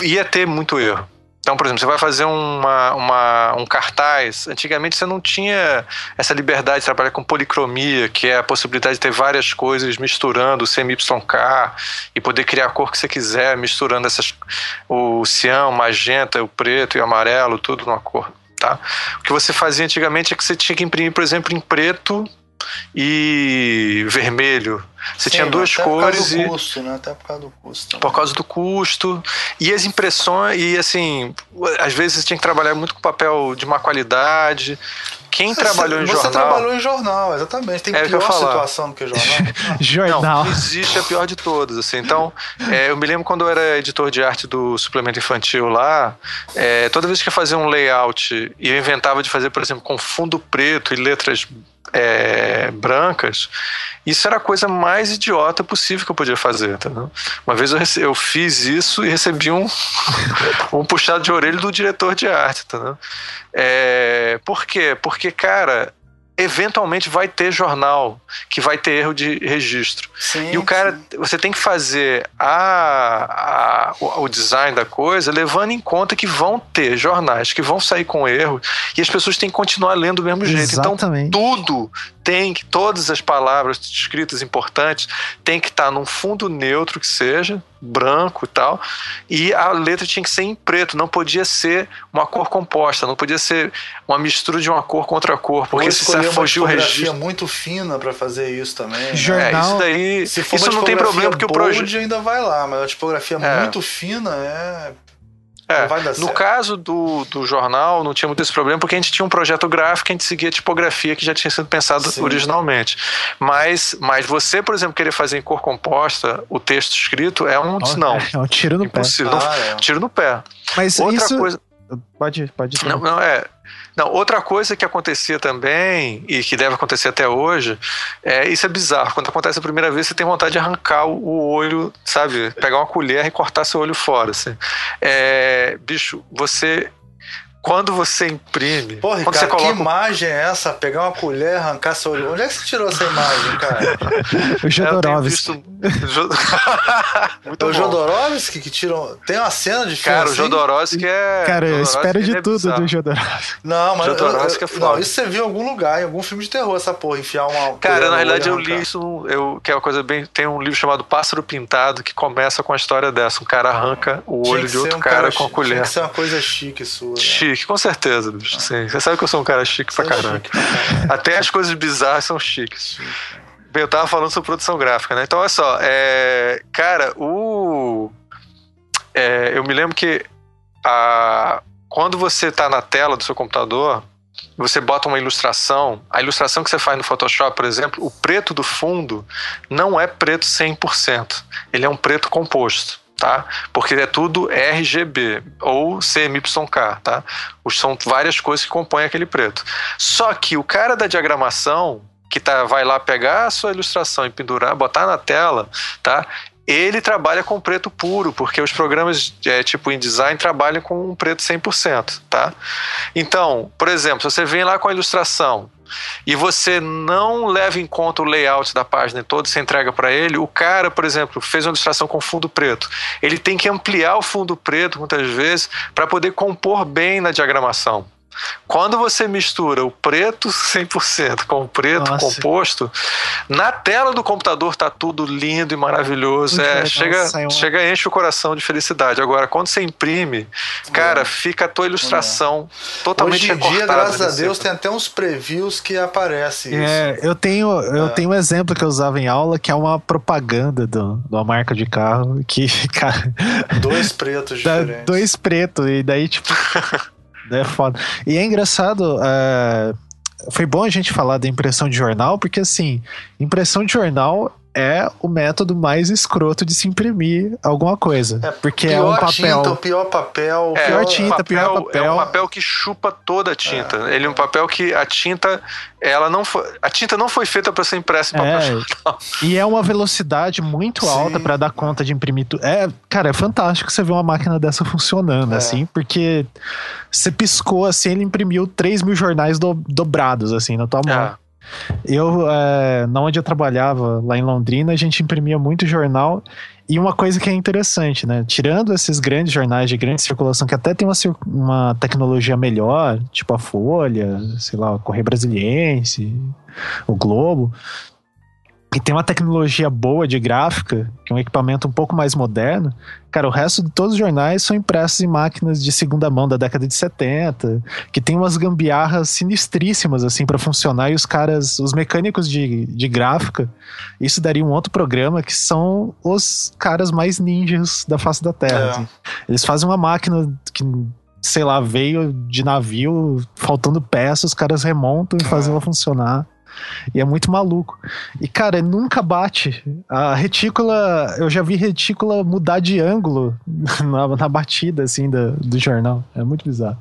ia ter muito erro. Então, por exemplo, você vai fazer uma, uma, um cartaz. Antigamente você não tinha essa liberdade de trabalhar com policromia, que é a possibilidade de ter várias coisas misturando o CMYK e poder criar a cor que você quiser, misturando essas, o cião, magenta, o preto e o amarelo, tudo numa cor. Tá? O que você fazia antigamente é que você tinha que imprimir, por exemplo, em preto e vermelho. Você Sim, tinha duas cores e custo, né? até por causa do custo. Por causa do custo e as impressões e assim, às vezes você tinha que trabalhar muito com papel de má qualidade. Quem você, trabalhou em você jornal? Você trabalhou em jornal, exatamente. Tem é pior situação do que jornal. *laughs* jornal. Não, existe a pior de todas. Assim. Então, *laughs* é, eu me lembro quando eu era editor de arte do suplemento infantil lá, é, toda vez que eu fazia um layout e eu inventava de fazer, por exemplo, com fundo preto e letras é, brancas, isso era a coisa mais idiota possível que eu podia fazer. Entendeu? Uma vez eu, eu fiz isso e recebi um, *laughs* um puxado de orelha do diretor de arte. Entendeu? É, por quê? Porque, cara, eventualmente vai ter jornal que vai ter erro de registro. Sim, e o cara, sim. você tem que fazer a, a, o design da coisa levando em conta que vão ter jornais que vão sair com erro e as pessoas têm que continuar lendo do mesmo jeito. Então, Exatamente. Então, tudo tem que, todas as palavras escritas importantes tem que estar num fundo neutro que seja, branco e tal, e a letra tinha que ser em preto, não podia ser uma cor composta, não podia ser uma mistura de uma cor com outra cor, porque se você fugir o registro muito fina para fazer isso também. Né? Jornal, é, isso daí, isso não tem problema porque o projeto ainda vai lá, mas a tipografia é. muito fina é é, no caso do, do jornal, não tinha muito esse problema, porque a gente tinha um projeto gráfico, a gente seguia a tipografia que já tinha sido pensado Sim. originalmente. Mas, mas você, por exemplo, querer fazer em cor composta o texto escrito é um oh, não. É um tiro no Impossível. pé. Ah, é. Tiro no pé. Mas Outra isso... coisa. Pode, pode. Não, não, é. Não, outra coisa que acontecia também, e que deve acontecer até hoje, é isso é bizarro. Quando acontece a primeira vez, você tem vontade de arrancar o olho, sabe? Pegar uma colher e cortar seu olho fora. Assim. É, bicho, você quando você imprime. Porra, quando cara, você coloca... que imagem é essa? Pegar uma colher, arrancar seu olho. Onde é que você tirou essa imagem, cara? *laughs* o Jodorowsky. Visto... *laughs* Muito é o Jodorowsky que tirou. Tem uma cena de filme. Cara, assim? o Jodorowsky é. Cara, eu espero de é tudo bizarro. do Jodorowsky. *laughs* Não, mas. Jodorowsky eu, eu, é Não, isso você viu em algum lugar, em algum filme de terror, essa porra, enfiar uma. Cara, na realidade eu li isso, eu, que é uma coisa bem. Tem um livro chamado Pássaro Pintado que começa com a história dessa. Um cara arranca o olho de outro um cara, cara, com a colher. Tinha que ser uma coisa chique sua. Né? Chique, com certeza. Sim, você sabe que eu sou um cara chique pra caramba. Chique. Até as coisas bizarras são chiques. Bem, eu tava falando sobre produção gráfica, né? Então, olha só, é, cara, o. É, eu me lembro que a, quando você tá na tela do seu computador, você bota uma ilustração, a ilustração que você faz no Photoshop, por exemplo, o preto do fundo não é preto 100%, ele é um preto composto tá? Porque é tudo RGB ou CMYK, tá? São várias coisas que compõem aquele preto. Só que o cara da diagramação que tá, vai lá pegar a sua ilustração e pendurar, botar na tela, tá? Ele trabalha com preto puro, porque os programas é, tipo InDesign trabalham com um preto 100%, tá? Então, por exemplo, se você vem lá com a ilustração e você não leva em conta o layout da página todo, você entrega para ele, o cara, por exemplo, fez uma ilustração com fundo preto. Ele tem que ampliar o fundo preto muitas vezes para poder compor bem na diagramação. Quando você mistura o preto 100% com o preto Nossa. composto, na tela do computador tá tudo lindo e maravilhoso. É, chega, chega enche o coração de felicidade. Agora, quando você imprime, cara, é. fica a tua ilustração é. totalmente Hoje em dia, graças a Deus, tem até uns previews que aparecem É, eu tenho, eu é. tenho um exemplo que eu usava em aula que é uma propaganda do, de uma marca de carro que, *laughs* cara... Dois pretos diferentes. Dois pretos, e daí, tipo... *laughs* É foda. E é engraçado, é, foi bom a gente falar da impressão de jornal, porque assim, impressão de jornal é o método mais escroto de se imprimir alguma coisa. É, porque é um papel. Tinta, o pior papel. É, pior tinta, papel, pior papel. É um papel que chupa toda a tinta. É. Ele é um papel que a tinta, ela não foi, a tinta não foi feita para ser impressa em papel é. E é uma velocidade muito Sim. alta para dar conta de imprimir tudo. É, cara, é fantástico você ver uma máquina dessa funcionando, é. assim, porque você piscou assim, ele imprimiu 3 mil jornais do, dobrados, assim, na tua mão. Eu, é, na onde eu trabalhava, lá em Londrina, a gente imprimia muito jornal. E uma coisa que é interessante, né? Tirando esses grandes jornais de grande circulação, que até tem uma, uma tecnologia melhor, tipo a Folha, sei lá, o Correio Brasiliense, o Globo, e tem uma tecnologia boa de gráfica, que é um equipamento um pouco mais moderno, cara, o resto de todos os jornais são impressos em máquinas de segunda mão da década de 70, que tem umas gambiarras sinistríssimas, assim, para funcionar, e os caras, os mecânicos de, de gráfica, isso daria um outro programa, que são os caras mais ninjas da face da Terra. É. Assim. Eles fazem uma máquina que sei lá, veio de navio, faltando peças, os caras remontam e fazem é. ela funcionar. E é muito maluco. E, cara, nunca bate. A retícula, eu já vi retícula mudar de ângulo *laughs* na, na batida, assim, do, do jornal. É muito bizarro.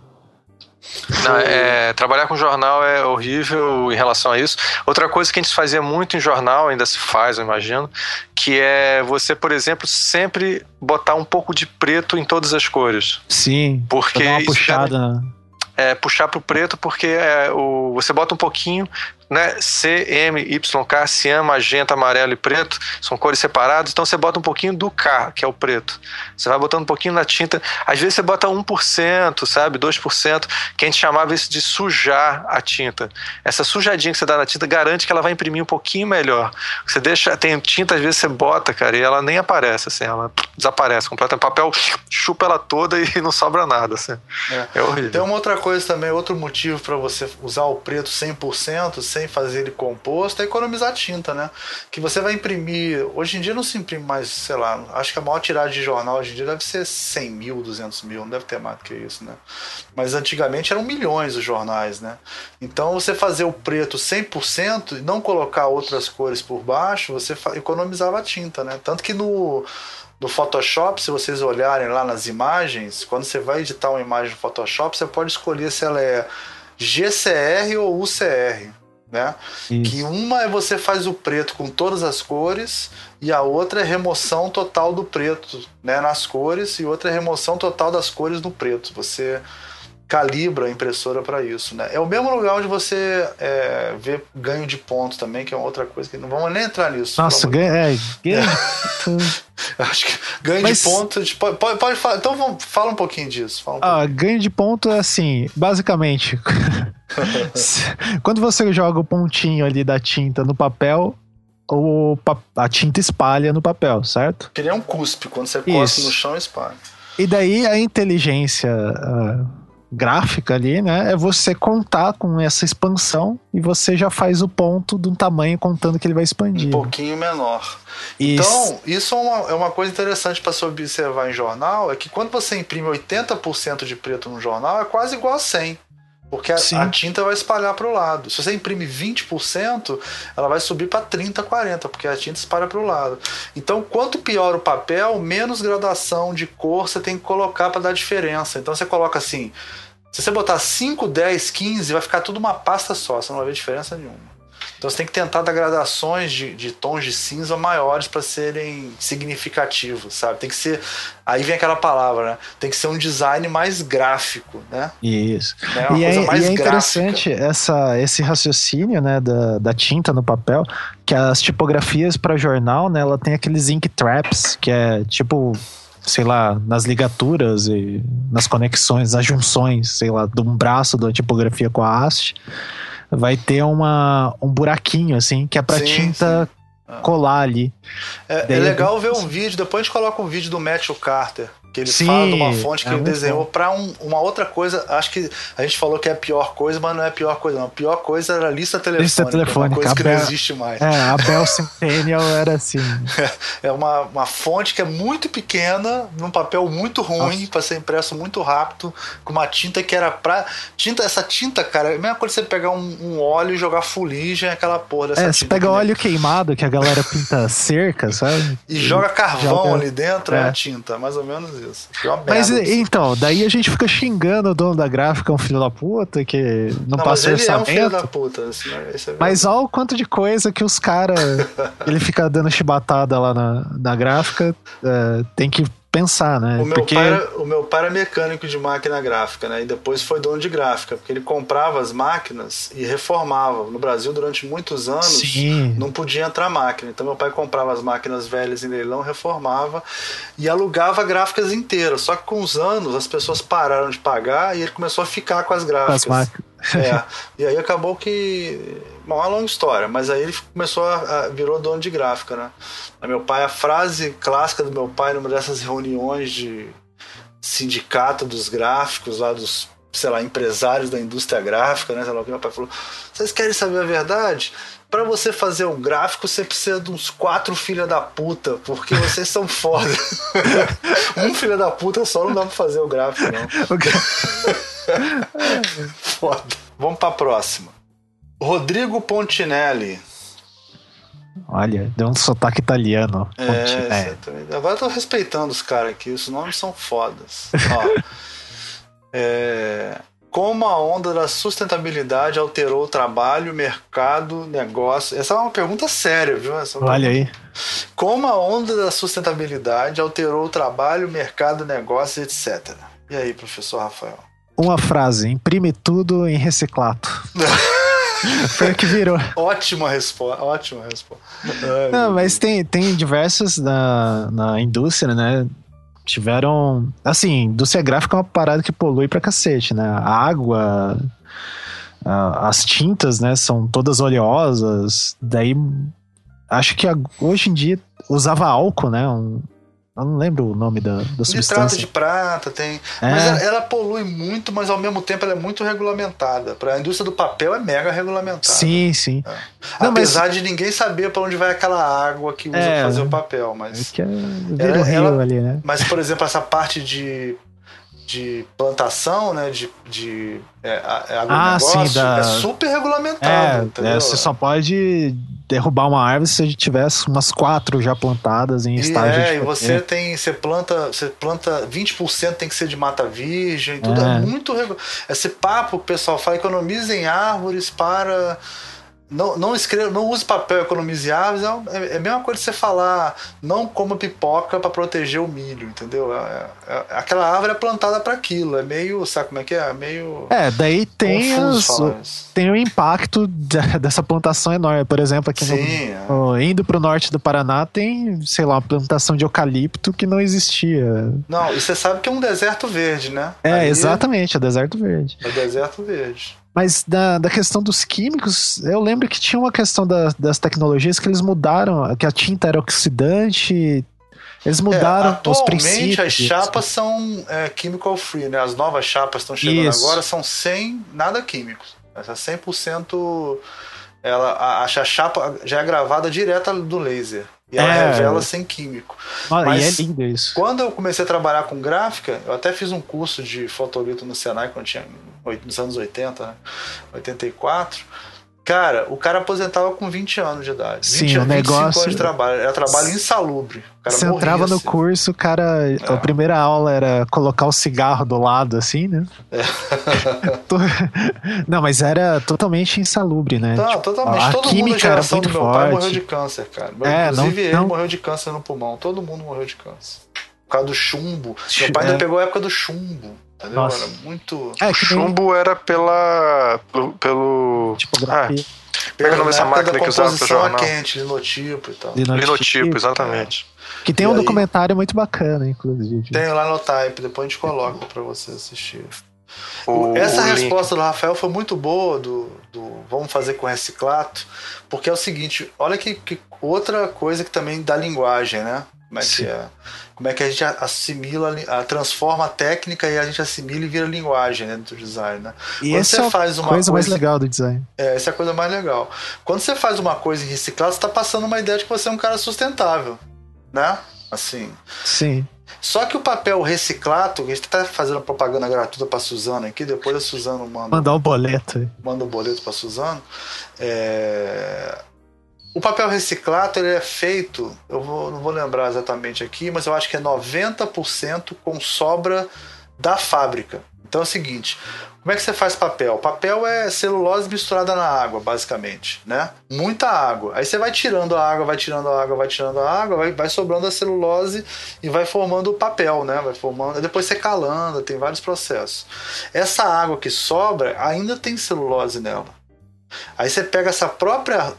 Não, é, trabalhar com jornal é horrível em relação a isso. Outra coisa que a gente fazia muito em jornal, ainda se faz, eu imagino, que é você, por exemplo, sempre botar um pouco de preto em todas as cores. Sim. Porque uma puxada, né? é, puxar pro preto, porque é, o, você bota um pouquinho, né? C, M, Y, K, cian, magenta, amarelo e preto, são cores separadas, então você bota um pouquinho do K, que é o preto. Você vai botando um pouquinho na tinta, às vezes você bota 1%, sabe? 2%, que a gente chamava isso de sujar a tinta. Essa sujadinha que você dá na tinta garante que ela vai imprimir um pouquinho melhor. Você deixa, tem tinta, às vezes você bota, cara, e ela nem aparece, assim, ela desaparece completamente. O papel chupa ela toda e *laughs* não sobra nada, assim. É, é horrível. Tem uma outra coisa também, outro motivo para você usar o preto 100%, sem fazer ele composto, é economizar tinta, né? Que você vai imprimir. Hoje em dia não se imprime mais, sei lá, acho que a maior tiragem de jornal hoje em dia deve ser 100 mil, 200 mil, não deve ter mais do que isso, né? Mas antigamente eram milhões os jornais, né? Então você fazer o preto 100% e não colocar outras cores por baixo, você economizava tinta, né? Tanto que no no Photoshop, se vocês olharem lá nas imagens, quando você vai editar uma imagem no Photoshop, você pode escolher se ela é GCR ou UCR né? Isso. Que uma é você faz o preto com todas as cores e a outra é remoção total do preto, né, nas cores e outra é remoção total das cores no preto. Você calibra a impressora para isso, né? É o mesmo lugar onde você é, vê ganho de pontos também, que é uma outra coisa que não vamos nem entrar nisso. Nossa, ganho, é, *laughs* ganho. Acho que ganho Mas... de pontos. Pode, pode, pode, falar. Então vamos, fala um pouquinho disso. Um ah, ganho de ponto é assim, basicamente. *laughs* *laughs* quando você joga o pontinho ali da tinta no papel, o, a tinta espalha no papel, certo? Ele é um cuspe, quando você costa no chão, espalha. E daí a inteligência uh, gráfica ali, né? É você contar com essa expansão e você já faz o ponto de um tamanho contando que ele vai expandir. Um pouquinho menor. Isso. Então, isso é uma, é uma coisa interessante para se observar em jornal, é que quando você imprime 80% de preto no jornal, é quase igual a 100%. Porque a, a, tinta vai espalhar para o lado. Se você imprime 20%, ela vai subir para 30%, 40%, porque a tinta espalha para o lado. Então, quanto pior o papel, menos gradação de cor você tem que colocar para dar diferença. Então, você coloca assim: se você botar 5, 10, 15, vai ficar tudo uma pasta só, você não vai ver diferença nenhuma. Então você tem que tentar dar gradações de, de tons de cinza maiores para serem significativos, sabe? Tem que ser. Aí vem aquela palavra, né? Tem que ser um design mais gráfico, né? Isso. Né? e, é, e é interessante essa, esse raciocínio, né, da, da tinta no papel, que as tipografias para jornal, né, ela tem aqueles ink traps, que é tipo sei lá, nas ligaturas e nas conexões, nas junções, sei lá, de um braço da tipografia com a haste vai ter uma, um buraquinho, assim, que é pra sim, tinta sim. Colar ali. É, é legal ver um vídeo, depois a gente coloca um vídeo do Matthew Carter, que ele Sim, fala de uma fonte que é ele desenhou para um, uma outra coisa. Acho que a gente falou que é a pior coisa, mas não é a pior coisa, não. A pior coisa era a lista telefônica. Lista é telefônica, uma coisa que a não existe mais. É, a Bell *laughs* Centennial era assim. *laughs* É uma, uma fonte que é muito pequena, num papel muito ruim, para ser impresso muito rápido, com uma tinta que era pra. Tinta, essa tinta, cara, é a mesma coisa que você pegar um, um óleo e jogar fuligem, aquela porra dessa É, você pega que óleo queimado, que a galera pinta cerca, sabe? *laughs* E joga carvão joga- ali dentro, é. é. a tinta, mais ou menos isso. É Mas merda, então, daí a gente fica xingando o dono da gráfica, um filho da puta, que não, Não, mas passa ele é um orçamento. filho da puta. Assim, é Mas olha o quanto de coisa que os caras. *laughs* ele fica dando chibatada lá na, na gráfica. é, tem que pensar, né? O meu, Porque. pai era, o meu pai era mecânico de máquina gráfica, né? E depois foi dono de gráfica, porque ele comprava as máquinas e reformava. No Brasil, durante muitos anos, Sim. não podia entrar máquina. Então, meu pai comprava as máquinas velhas em leilão, reformava e alugava gráficas inteiras. Só que com os anos, as pessoas pararam de pagar e ele começou a ficar com as as gráficas. máquinas. É, *laughs* e aí acabou que. Bom, é uma longa história, mas aí ele começou a, a- virou dono de gráfica, né? Aí meu pai, a frase clássica do meu pai numa dessas reuniões de sindicato dos gráficos, lá dos, sei lá, empresários da indústria gráfica, né? Sei lá o que meu pai falou. Vocês querem saber a verdade? Pra você fazer um gráfico, você precisa de uns quatro filha da puta, porque vocês são foda. *laughs* um filha da puta só não dá pra fazer o gráfico, não. *laughs* Foda. Vamos pra próxima. Rodrigo Pontinelli. Olha, deu um sotaque italiano. É, exatamente. Agora eu tô respeitando os caras aqui, os nomes são fodas. *laughs* Ó, é, como a onda da sustentabilidade alterou o trabalho, mercado, negócio? Essa é uma pergunta séria, viu? Essa é Olha aí. Como a onda da sustentabilidade alterou o trabalho, mercado, negócio, etc. E aí, professor Rafael? Uma frase: imprime tudo em reciclato. *laughs* Foi o que virou. Ótima resposta, ótima resposta. Ai, Não, mas tem, tem diversos na, na indústria, né? Tiveram. Assim, indústria gráfica é uma parada que polui pra cacete, né? A água, a- as tintas, né? São todas oleosas. Daí. Acho que a- hoje em dia usava álcool, né? Um- eu não lembro o nome da, da Nitrato substância. de prata tem. É. Mas ela, ela polui muito, mas ao mesmo tempo ela é muito regulamentada. Para a indústria do papel é mega regulamentada. Sim, sim. Não, mas- Apesar de ninguém saber para onde vai aquela água que usa É. pra fazer o papel. É Mas, que é, vira Ela- o rio ela- ali, né? mas por exemplo, essa parte de, de plantação, né? De, de é, a- é Ah, agronegócio, sim, da- é super regulamentado. É, é, você só pode derrubar uma árvore se tivesse umas quatro já plantadas em E estágio é, de e você tem, você planta, você planta 20% tem que ser de mata virgem, tudo é, É. muito regu- esse papo pessoal fala, economizem árvores para não, não escreva, não use papel, economize árvores, é, um- é a mesma coisa que você falar, não coma pipoca para proteger o milho, entendeu? É- é- aquela árvore é plantada para aquilo, é meio, sabe como é que é? É meio É, daí tem, os- tem o impacto da- *laughs* dessa plantação enorme. Por exemplo, aqui no- Sim, é. no- indo pro norte do Paraná tem, sei lá, uma plantação de eucalipto que não existia. Não, e você sabe que é um deserto verde, né? É, Ali exatamente, é deserto verde. É deserto verde. Mas da, da questão dos químicos, eu lembro que tinha uma questão da- das tecnologias que eles mudaram, que a tinta era oxidante. Eles mudaram É, os atualmente princípios. as chapas são é, chemical free, né? As novas chapas estão chegando Isso. agora são sem nada químicos. Essa 100% ela a, a chapa já é gravada direta do laser e ela É. revela sem químico. Ah, mas- E é lindo isso. Quando eu comecei a trabalhar com gráfica, eu até fiz um curso de fotolito no Senai quando tinha nos anos 80, né? 84. Cara, o cara aposentava com 20 anos de idade. Sim, 20, o 25 negócio- anos de trabalho. Era trabalho insalubre. Você morria, entrava no assim. curso, o cara. A É. primeira aula era colocar o cigarro do lado, assim, né? É. *laughs* Não, mas era totalmente insalubre, né? Não, Tipo, totalmente. a Todo mundo era geração muito do meu pai morreu forte. de câncer, cara. É, Inclusive não- ele não- morreu de câncer no pulmão. Todo mundo morreu de câncer. Por causa do chumbo. Meu É. pai ainda pegou a época do chumbo. Entendeu? Nossa. Era muito. É, O que nem chumbo era pela. É que é o nome dessa máquina da que usava pro jornal? quente, linotipo e tal. linotipo, Linotipo, exatamente. Que tem E um aí- documentário muito bacana, inclusive. Tem lá no Type, depois a gente coloca pra você assistir. O, Essa link. resposta do Rafael foi muito boa, do, do vamos fazer com reciclato, porque é o seguinte, olha que, que outra coisa que também dá linguagem, né? Como é que é? Como é que a gente assimila, a, transforma a técnica e a gente assimila e vira linguagem né, dentro do design, né? E Quando essa você é faz uma coisa, coisa mais legal do design. É, essa é a coisa mais legal. Quando você faz uma coisa em reciclado, você está passando uma ideia de que você é um cara sustentável, né? Assim. Sim. Só que o papel reciclado, a gente está fazendo propaganda gratuita para Suzano aqui, depois a Suzano manda. Mandar o um boleto. Manda o um boleto para Suzano. É... O papel reciclado ele é feito, eu vou, não vou lembrar exatamente aqui, mas eu acho que é 90% com sobra da fábrica. Então é o seguinte, como é que você faz papel? Papel é celulose misturada na água, basicamente, né? Muita água. Aí você vai tirando a água, vai tirando a água, vai tirando a água, vai, vai sobrando a celulose e vai formando o papel, né? Vai formando. Depois você calanda, tem vários processos. Essa água que sobra ainda tem celulose nela. Aí você pega essa própria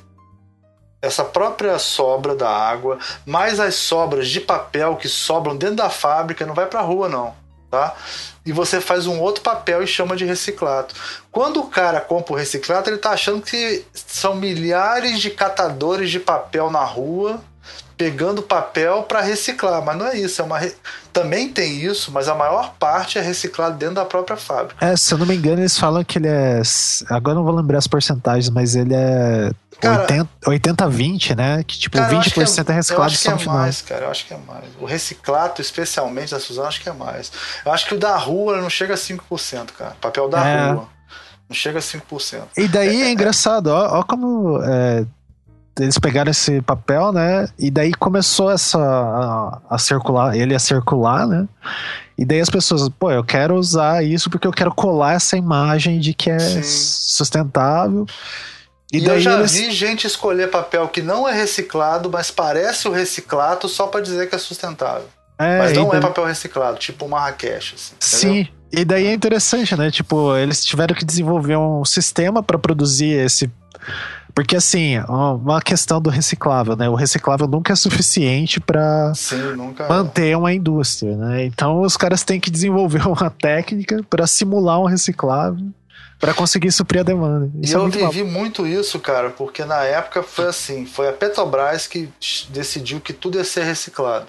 essa própria sobra da água, mais as sobras de papel que sobram dentro da fábrica, não vai para a rua não, tá? E você faz um outro papel e chama de reciclado. Quando o cara compra o reciclado, ele está achando que são milhares de catadores de papel na rua pegando papel para reciclar, mas não é isso, é uma re... também tem isso, mas a maior parte é reciclado dentro da própria fábrica. É, se eu não me engano, eles falam que ele é, agora não vou lembrar as porcentagens, mas ele é 80-20, né? Que tipo, cara, 20% é, é reciclado eu acho que é mais, cara. Eu acho que é mais. O reciclado, especialmente da Suzano, acho que é mais. Eu acho que o da rua não chega a 5%, cara. Papel da é. rua. Não chega a 5%. E daí é, é, é engraçado, ó, ó como é, eles pegaram esse papel, né? E daí começou essa a, a, circular, ele a circular, né? E daí as pessoas, pô, eu quero usar isso porque eu quero colar essa imagem de que é Sim. sustentável. E, e eu já eles... vi gente escolher papel que não é reciclado, mas parece o reciclado só para dizer que é sustentável. É, mas não é daí... é papel reciclado, tipo Marrakech. Assim, Sim. E daí é interessante, né? Tipo, eles tiveram que desenvolver um sistema para produzir esse porque assim, uma questão do reciclável, né? O reciclável nunca é suficiente para é. manter uma indústria, né? Então os caras têm que desenvolver *laughs* uma técnica para simular um reciclável para conseguir suprir a demanda. Isso e é eu vivi mal. muito isso, cara, porque na época foi assim, foi a Petrobras que decidiu que tudo ia ser reciclado.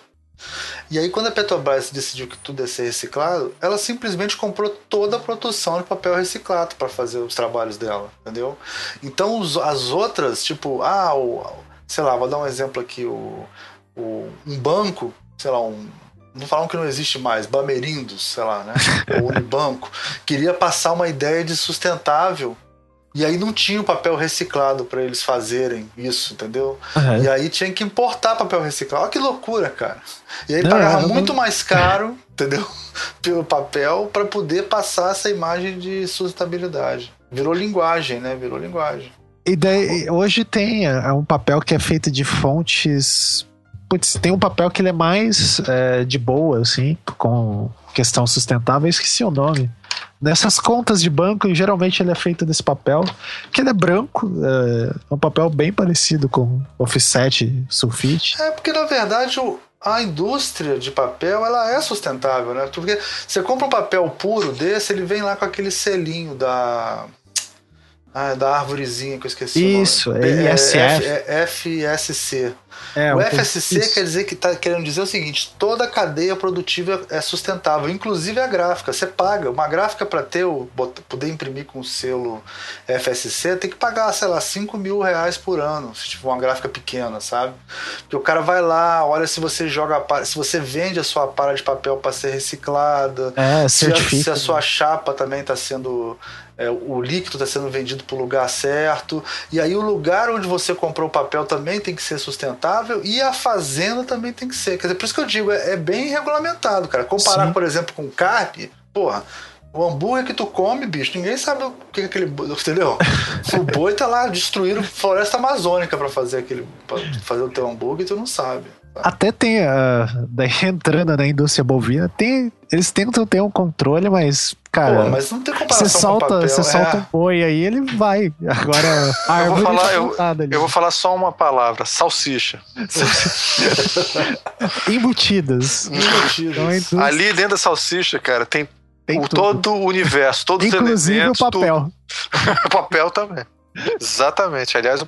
E aí, quando a Petrobras decidiu que tudo ia ser reciclado, ela simplesmente comprou toda a produção de papel reciclado para fazer os trabalhos dela, entendeu? Então, as outras, tipo, ah, o, sei lá, vou dar um exemplo aqui, o, o um banco, sei lá, um, não falam que não existe mais, Bamerindos, sei lá, né? *laughs* Ou Unibanco, queria passar uma ideia de sustentável e aí não tinha o papel reciclado para eles fazerem isso, entendeu? Uhum. E aí tinha que importar papel reciclado. Olha que loucura, cara. E aí não, pagava muito não... mais caro, *laughs* entendeu? Pelo papel para poder passar essa imagem de sustentabilidade. Virou linguagem, né? Virou linguagem. E daí, hoje tem é um papel que é feito de fontes. Putz, tem um papel que ele é mais é, de boa, assim, com questão sustentável. Eu esqueci o nome. Nessas contas de banco, geralmente ele é feito desse papel, que ele é branco, é um papel bem parecido com offset, sulfite. É, porque na verdade o, a indústria de papel ela é sustentável, né? Porque você compra um papel puro desse, ele vem lá com aquele selinho da ah, da árvorezinha que eu esqueci. Isso, é ISF. É, FSC. É, o FSC quer dizer que está querendo dizer o seguinte: toda a cadeia produtiva é sustentável, inclusive a gráfica. Você paga uma gráfica para ter o poder imprimir com o selo FSC, tem que pagar, sei lá, 5 mil reais por ano, se tiver uma gráfica pequena, sabe? Porque o cara vai lá, olha se você joga, se você vende a sua para de papel para ser reciclada, é, se, a, se a sua chapa também está sendo é, o líquido está sendo vendido para o lugar certo, e aí o lugar onde você comprou o papel também tem que ser sustentável e a fazenda também tem que ser. Quer dizer, por isso que eu digo, é, é bem regulamentado, cara. Comparar, Sim. por exemplo, com carne, porra. O hambúrguer que tu come, bicho, ninguém sabe o que é aquele. Entendeu? *laughs* o boi tá lá destruindo floresta amazônica para fazer aquele. Pra fazer o teu hambúrguer e tu não sabe. Até tem, uh, *laughs* daí entrando na indústria bovina, tem, eles tentam ter um controle, mas, cara. Pô, mas não tem comparação você solta, com papel, Você é. solta um boi aí, ele vai. Agora, a *laughs* eu, vou falar, tá eu, eu, vou falar só uma palavra: salsicha. *laughs* Embutidas. Embutidas. Então, ali dentro da salsicha, cara, tem, tem o, todo o universo, todos Inclusive os elementos. Inclusive o papel. o papel também. Exatamente. Aliás,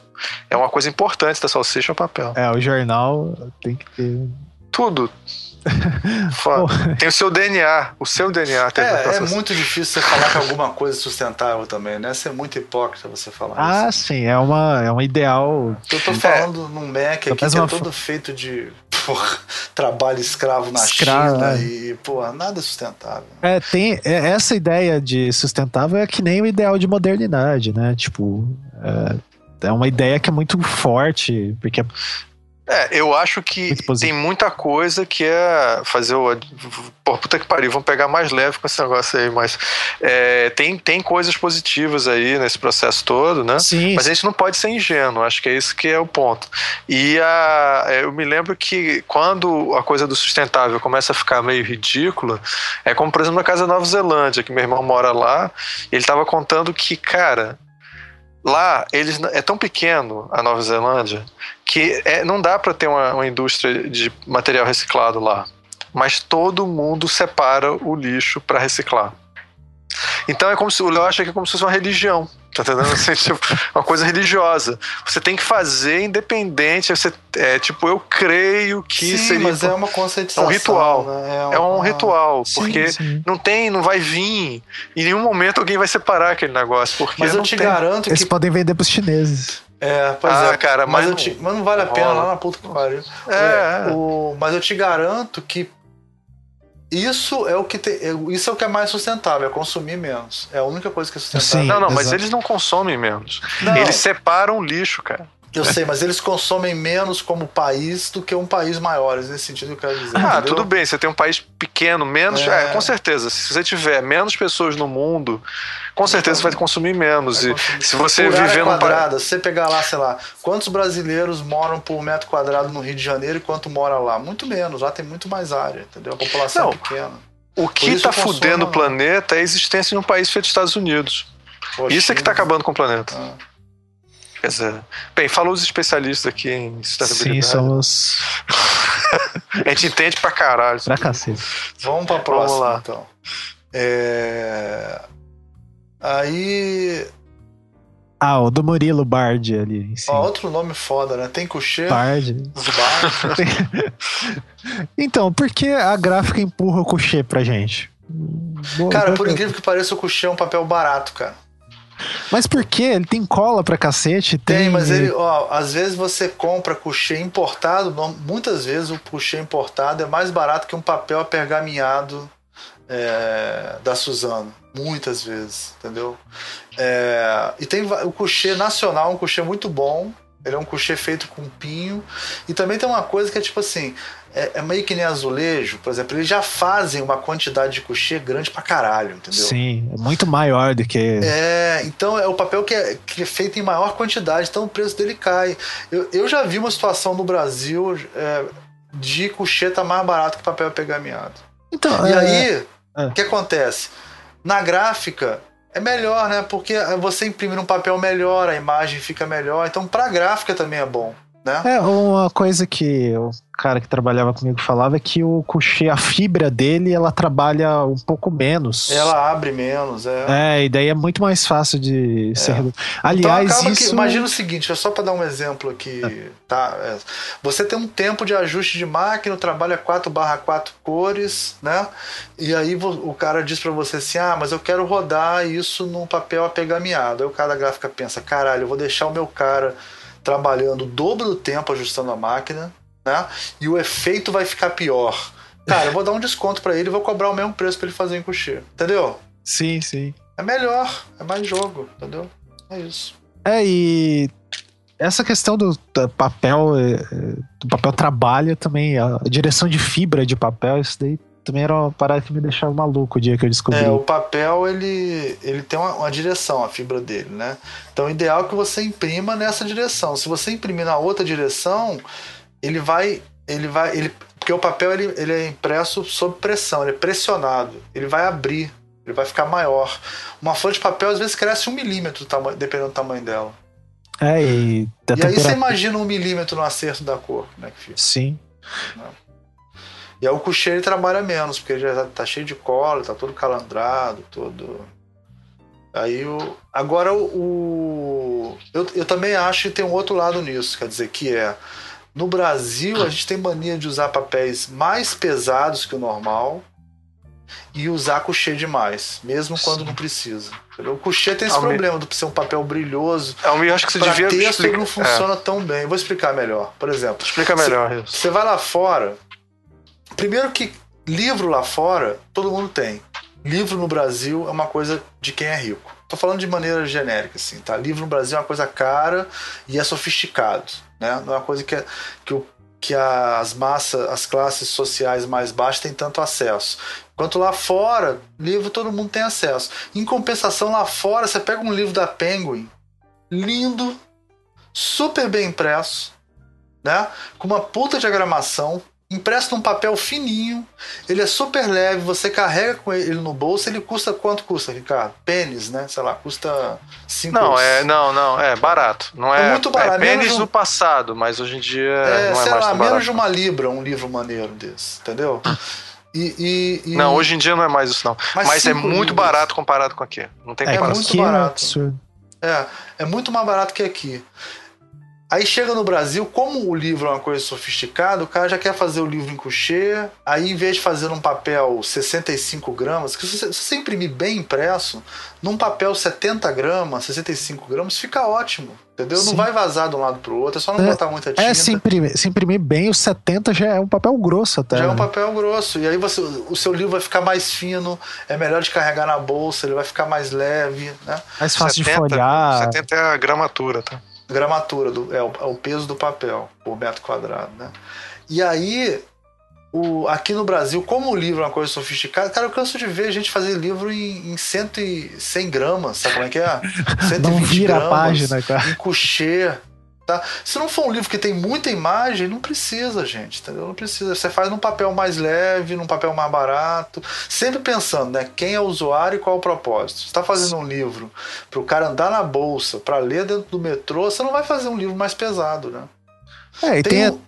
é uma coisa importante da salsicha é o papel. É, o jornal tem que ter. Tudo. Tem o seu DNA, o seu DNA. Tem é, é muito difícil você falar que alguma coisa é sustentável também, né? Você é muito hipócrita você falar ah, isso. sim, é, uma, é um ideal. Eu tô falando é. num Mac aqui que é todo feito de porra, *laughs* trabalho escravo na escravo, China é. e, porra, nada é sustentável. É, tem é, essa ideia de sustentável é que nem o ideal de modernidade, né? Tipo, é, é uma ideia que é muito forte, porque é, eu acho que tem muita coisa que é fazer o. Pô, puta que pariu, vamos pegar mais leve com esse negócio aí, mas é, tem, tem coisas positivas aí nesse processo todo, né? Sim. Mas a gente não pode ser ingênuo, acho que é isso que é o ponto. E a, é, eu me lembro que quando a coisa do sustentável começa a ficar meio ridícula, é como, por exemplo, na casa da Nova Zelândia, que meu irmão mora lá, ele estava contando que, cara, lá eles é tão pequeno a Nova Zelândia que é, não dá para ter uma, uma indústria de material reciclado lá. Mas todo mundo separa o lixo para reciclar. Então é como se o Léo acha que é como se fosse uma religião. Tá entendendo? Assim, *laughs* tipo, uma coisa religiosa. Você tem que fazer independente. Você, é, tipo, eu creio que sim, seria. Mas é uma conceituação. É um ritual. Né? É, uma... é, um ritual. Sim, porque sim. não tem, não vai vir. Em nenhum momento alguém vai separar aquele negócio. Porque mas eu te tem. garanto que. Eles podem vender pros chineses. É, pois ah, é. cara, mas, mas, te, mas não vale a pena lá na puta que pariu. É, é. O, mas eu te garanto que isso é o que tem, isso é o que é mais sustentável, é consumir menos. É a única coisa que é sustentável. Sim, não, não, mas eles não consomem menos. Não. Eles separam lixo, cara. Eu sei, mas eles consomem menos como país do que um país maior, nesse sentido que eu quero dizer. Ah, entendeu? tudo bem, você tem um país pequeno, menos. É. É, com certeza. Se você tiver menos pessoas no mundo, com certeza você vai consumir menos. Vai consumir. E se você por viver num quadrada, se você pegar lá, sei lá, quantos brasileiros moram por metro quadrado no Rio de Janeiro e quanto mora lá? Muito menos, lá tem muito mais área, entendeu? A população Não, é pequena. O que está fudendo o planeta é a existência de um país feito Estados Unidos. Poxa, Isso é que está acabando com o planeta. Ah. Quer dizer, bem, falou os especialistas aqui em sustentabilidade. Sim, somos. *laughs* a gente entende pra caralho. Pra cacete. Vamos pra próxima, Vamos lá. então. É... Aí. Ah, o do Murilo Bard ali. Ó, outro nome foda, né? Tem Coucher. Bard. *laughs* então, por que a gráfica empurra o Coucher pra gente? Cara, por incrível que pareça, o Coucher é um papel barato, cara. Mas por quê? Ele tem cola pra cacete? Tem, tem mas ele, ó, às vezes você compra couchê importado, muitas vezes o couchê importado é mais barato que um papel apergaminhado é, da Suzano. Muitas vezes, entendeu? É, e tem o couchê nacional, um couchê muito bom. Ele é um couchê feito com pinho. E também tem uma coisa que é tipo assim: é, é, meio que nem azulejo, por exemplo, eles já fazem uma quantidade de couchê grande pra caralho, entendeu? Sim, é muito maior do que. É, então é o papel que é, que é feito em maior quantidade, então o preço dele cai. Eu, eu já vi uma situação no Brasil é, de couchê tá mais barato que papel pergaminhado. Então, e é... aí, é. o que acontece? Na gráfica, é melhor, né? Porque você imprimir um papel melhor, a imagem fica melhor. Então, pra gráfica também é bom. Né? É, uma coisa que o cara que trabalhava comigo falava é que o couché, a fibra dele, ela trabalha um pouco menos. Ela abre menos, é. É, e daí é muito mais fácil de é. ser. Então, Aliás, então isso. Que, imagina o seguinte, é só para dar um exemplo aqui, é. tá? É, você tem um tempo de ajuste de máquina, trabalha 4/4 cores, né? E aí o cara diz para você assim: ah, mas eu quero rodar isso num papel apegameado. Aí o cara da gráfica pensa: caralho, eu vou deixar o meu cara trabalhando o dobro do tempo ajustando a máquina, né? E o efeito vai ficar pior. Cara, eu vou dar um desconto para ele e vou cobrar o mesmo preço para ele fazer em cochê. Entendeu? Sim, sim. É melhor, é mais jogo, entendeu? É isso. É, e essa questão do, papel, é, é, do papel trabalha também, a direção de fibra de papel, isso daí também era uma parada que me deixava maluco o dia que eu descobri. É, o papel ele, ele tem uma, uma, direção, a fibra dele, né? Então o ideal é que você imprima nessa direção. Se você imprimir na outra direção, ele vai. Ele vai. Ele, porque o papel ele, ele é impresso sob pressão, ele é pressionado. Ele vai abrir, ele vai ficar maior. Uma folha de papel às vezes cresce um milímetro, dependendo do tamanho dela. É, e, e aí você imagina um milímetro no acerto da cor, como é que fica? Sim. Não. E aí o ele trabalha menos, porque ele já tá, tá cheio de cola, tá todo calandrado, todo. Aí o. Agora o. Eu, eu também acho que tem um outro lado nisso, quer dizer, que é. No Brasil, a gente tem mania de usar papéis mais pesados que o normal e usar couchê demais, mesmo Sim. quando não precisa. O couchê tem esse Almir... problema de ser um papel brilhoso. Almir, acho que você pra devia texto explica... não funciona é. tão bem. Vou explicar melhor. Por exemplo, explica melhor. Você vai lá fora. Primeiro que livro lá fora todo mundo tem. Livro no Brasil é uma coisa de quem é rico. Tô falando de maneira genérica, assim, tá? Livro no Brasil é uma coisa cara e é sofisticado, né? Não é uma coisa que, é, que, o, que as massas, as classes sociais mais baixas têm tanto acesso. Enquanto lá fora, livro todo mundo tem acesso. Em compensação, lá fora, você pega um livro da Penguin, lindo, super bem impresso, né? Com uma puta diagramação, impresso num papel fininho, ele é super leve, você carrega com ele no bolso, ele custa quanto custa, Ricardo? Pênis, né? Sei lá, custa 5 Não, é, não, não, é barato. Não é, é muito barato. É pênis um... no passado, mas hoje em dia é, não é sei mais lá, menos de uma libra um livro maneiro desse, entendeu? *laughs* E, e, e... Não, hoje em dia não é mais isso não. Mas, mas é muito livros. barato comparado com aqui. Não tem é comparação. É muito barato. É, é muito mais barato que aqui. Aí chega no Brasil, como o livro é uma coisa sofisticada, o cara já quer fazer o livro em coucher, aí em vez de fazer num papel 65 gramas, que se você, se você imprimir bem impresso, num papel 70 gramas, 65 gramas, fica ótimo. Entendeu? Sim. Não vai vazar de um lado pro outro, é só não é, botar muita é, tinta. É, se imprimir, se imprimir bem, o 70 já é um papel grosso até. Já é um né? papel grosso. E aí você, o seu livro vai ficar mais fino, é melhor de carregar na bolsa, ele vai ficar mais leve, né? Mais fácil 70, de folhar. 70 é a gramatura, tá? Gramatura, do, é, o, é o peso do papel por metro quadrado, né? E aí, o, aqui no Brasil, como o livro é uma coisa sofisticada, cara, eu canso de ver gente fazer livro em, em 100, 100 gramas, sabe como é que é? 120 *laughs* Não vira gramas, a página, cara. em coucher. Tá? Se não for um livro que tem muita imagem, não precisa, gente, entendeu? Não precisa. Você faz num papel mais leve, num papel mais barato, sempre pensando, né? Quem é o usuário e qual é o propósito. Você está fazendo um livro para o cara andar na bolsa, para ler dentro do metrô, você não vai fazer um livro mais pesado, né? É, e tem, tem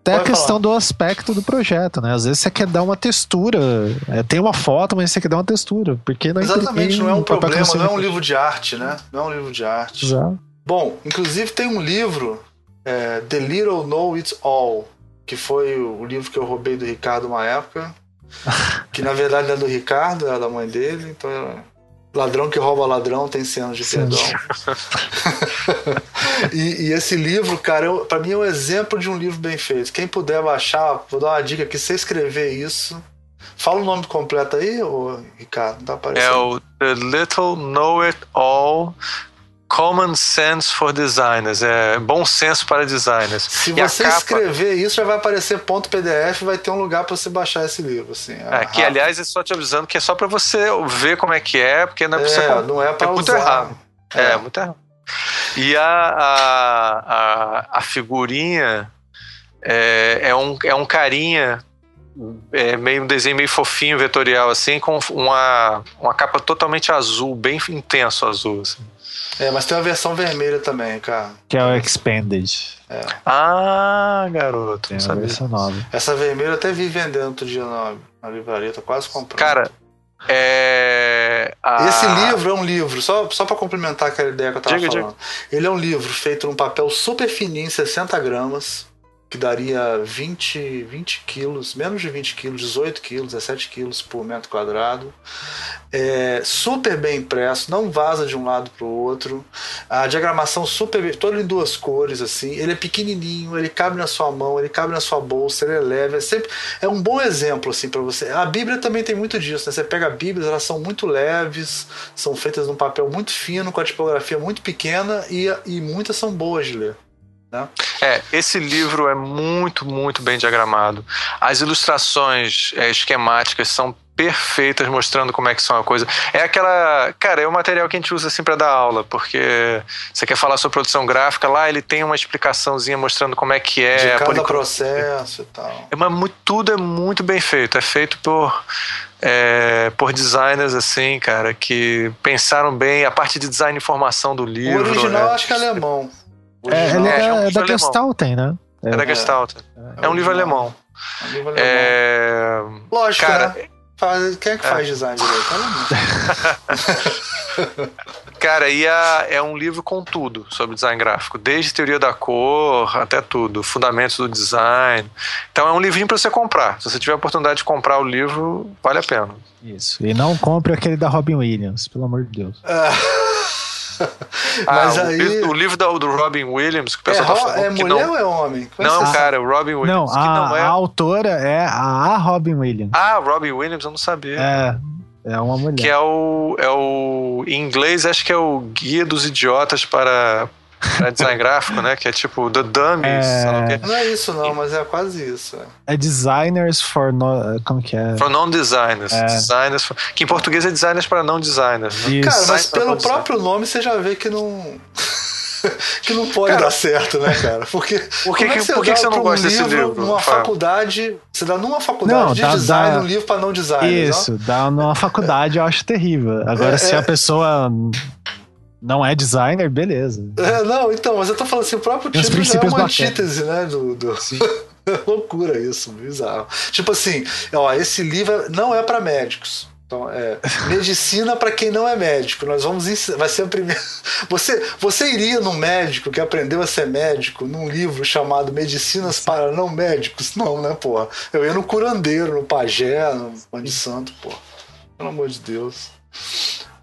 até a questão falar. do aspecto do projeto, né? Às vezes você quer dar uma textura. É, tem uma foto, mas você quer dar uma textura. Porque não Exatamente, não é um problema, não é um livro de arte, né? Não é um livro de arte. Exato. Bom, inclusive tem um livro, é, The Little Know It All, que foi o livro que eu roubei do Ricardo uma época. *laughs* que na verdade não é do Ricardo, é da mãe dele, então é ladrão que rouba ladrão tem cenas de perdão. *laughs* *laughs* e, e, esse livro, cara, para mim é um exemplo de um livro bem feito. Quem puder baixar, vou dar uma dica aqui, você escrever isso. Fala o nome completo aí, ô, Ricardo, não tá aparecendo. É o The Little Know It All Common Sense for Designers, é bom senso para designers. Se e você capa... escrever isso, já vai aparecer ponto PDF, vai ter um lugar para você baixar esse livro, assim. É, é que aliás é só te avisando que é só para você ver como é que é, porque não é, é pra você, não é para é muito errado. É. é, muito errado. E a, a, a, a figurinha é, é, um, é um carinha é meio um desenho meio fofinho, vetorial, assim, com uma, uma capa totalmente azul, bem intenso azul. Assim. É, mas tem uma versão vermelha também, cara. Que é o Expanded. É. Ah, garoto. Tem uma versão nova. Essa vermelha eu até vi vendendo outro dia na, na livraria, tô quase comprando. Cara, é. A... Esse livro é um livro, só, só para complementar aquela ideia que eu tava diga, falando. Diga. Ele é um livro feito num papel super fininho, 60 gramas que daria 20, 20 quilos, menos de 20 quilos, 18 quilos, 17 quilos por metro quadrado. É, super bem impresso, não vaza de um lado para o outro. A diagramação super bem, todo em duas cores, assim. Ele é pequenininho, ele cabe na sua mão, ele cabe na sua bolsa, ele é leve. É, sempre, é um bom exemplo, assim, para você. A Bíblia também tem muito disso, né? Você pega a Bíblia, elas são muito leves, são feitas num papel muito fino, com a tipografia muito pequena e, e muitas são boas de ler. Né? É, esse livro é muito, muito bem diagramado. As ilustrações é, esquemáticas são perfeitas mostrando como é que são a coisa. É aquela, cara, é o material que a gente usa assim para dar aula, porque você quer falar sobre produção gráfica, lá ele tem uma explicaçãozinha mostrando como é que é de cada processo e tal. É, mas tudo é muito bem feito, é feito por é, por designers assim, cara, que pensaram bem a parte de design e informação do livro. O original é, acho que é alemão. É, ele é, é, um é da Gestalten, né? É, da Gestalten. É, um livro alemão. É um livro alemão. É... Lógico, cara, né? Faz, quem é que faz design direito? *laughs* Cara, e a, é um livro com tudo sobre design gráfico, desde teoria da cor até tudo, fundamentos do design. Então é um livrinho para você comprar. Se você tiver a oportunidade de comprar o livro, vale a pena. Isso. E não compre aquele da Robin Williams, pelo amor de Deus. *laughs* Mas ah, aí... o, livro do, do Robin Williams, que o pessoal é, tá falando é que mulher não... ou é homem? não, cara, o Robin Williams. Não, a, não é... a autora é a Robin Williams. Ah, Robin Williams, eu não sabia. É, é uma mulher. Que é o, é o. Em inglês, acho que é o Guia dos Idiotas para, para design gráfico, né? Que é tipo The Dummies. É... Não é isso, não, mas é quase isso. É, é Designers for. No... Como que é? For Non-Designers. É. Designers for... Que em português é Designers para Não Designers. Né? Cara, mas pelo próprio nome você já vê que não. *laughs* que não pode cara, dar certo, né, cara? Porque por que, é que, você, por que você não gosta desse livro? Numa faculdade, você dá numa faculdade não, de dá, design dá, um livro para não design. Isso, ó. dá numa faculdade eu acho terrível. Agora, é, se é. a pessoa não é designer, beleza. É, não, então, mas eu tô falando assim, o próprio título já é uma antítese, né? Do, do... *laughs* Loucura isso, bizarro. Tipo assim, ó, esse livro não é para médicos. Então, é medicina para quem não é médico. Nós vamos ensinar, vai ser a primeira. *laughs* Você, você iria num médico que aprendeu a ser médico num livro chamado Medicinas para não médicos? Não, né, porra? Eu ia no curandeiro, no pajé, no pão de santo, porra. Pelo amor de Deus.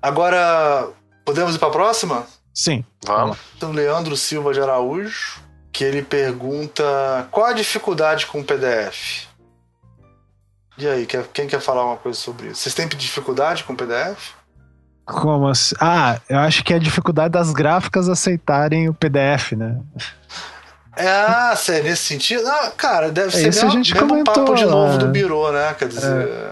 Agora, podemos ir para a próxima? Sim. Vamos. Então, Leandro Silva de Araújo, que ele pergunta qual a dificuldade com o PDF? E aí, quem quer falar uma coisa sobre isso? Vocês têm dificuldade com o PDF? Como assim? Ah, eu acho que é a dificuldade das gráficas aceitarem o PDF, né? É, ah, sério, nesse sentido? Ah, cara, deve é, ser mesmo, a gente mesmo comentou, papo de novo do Biro, né? Quer dizer. É.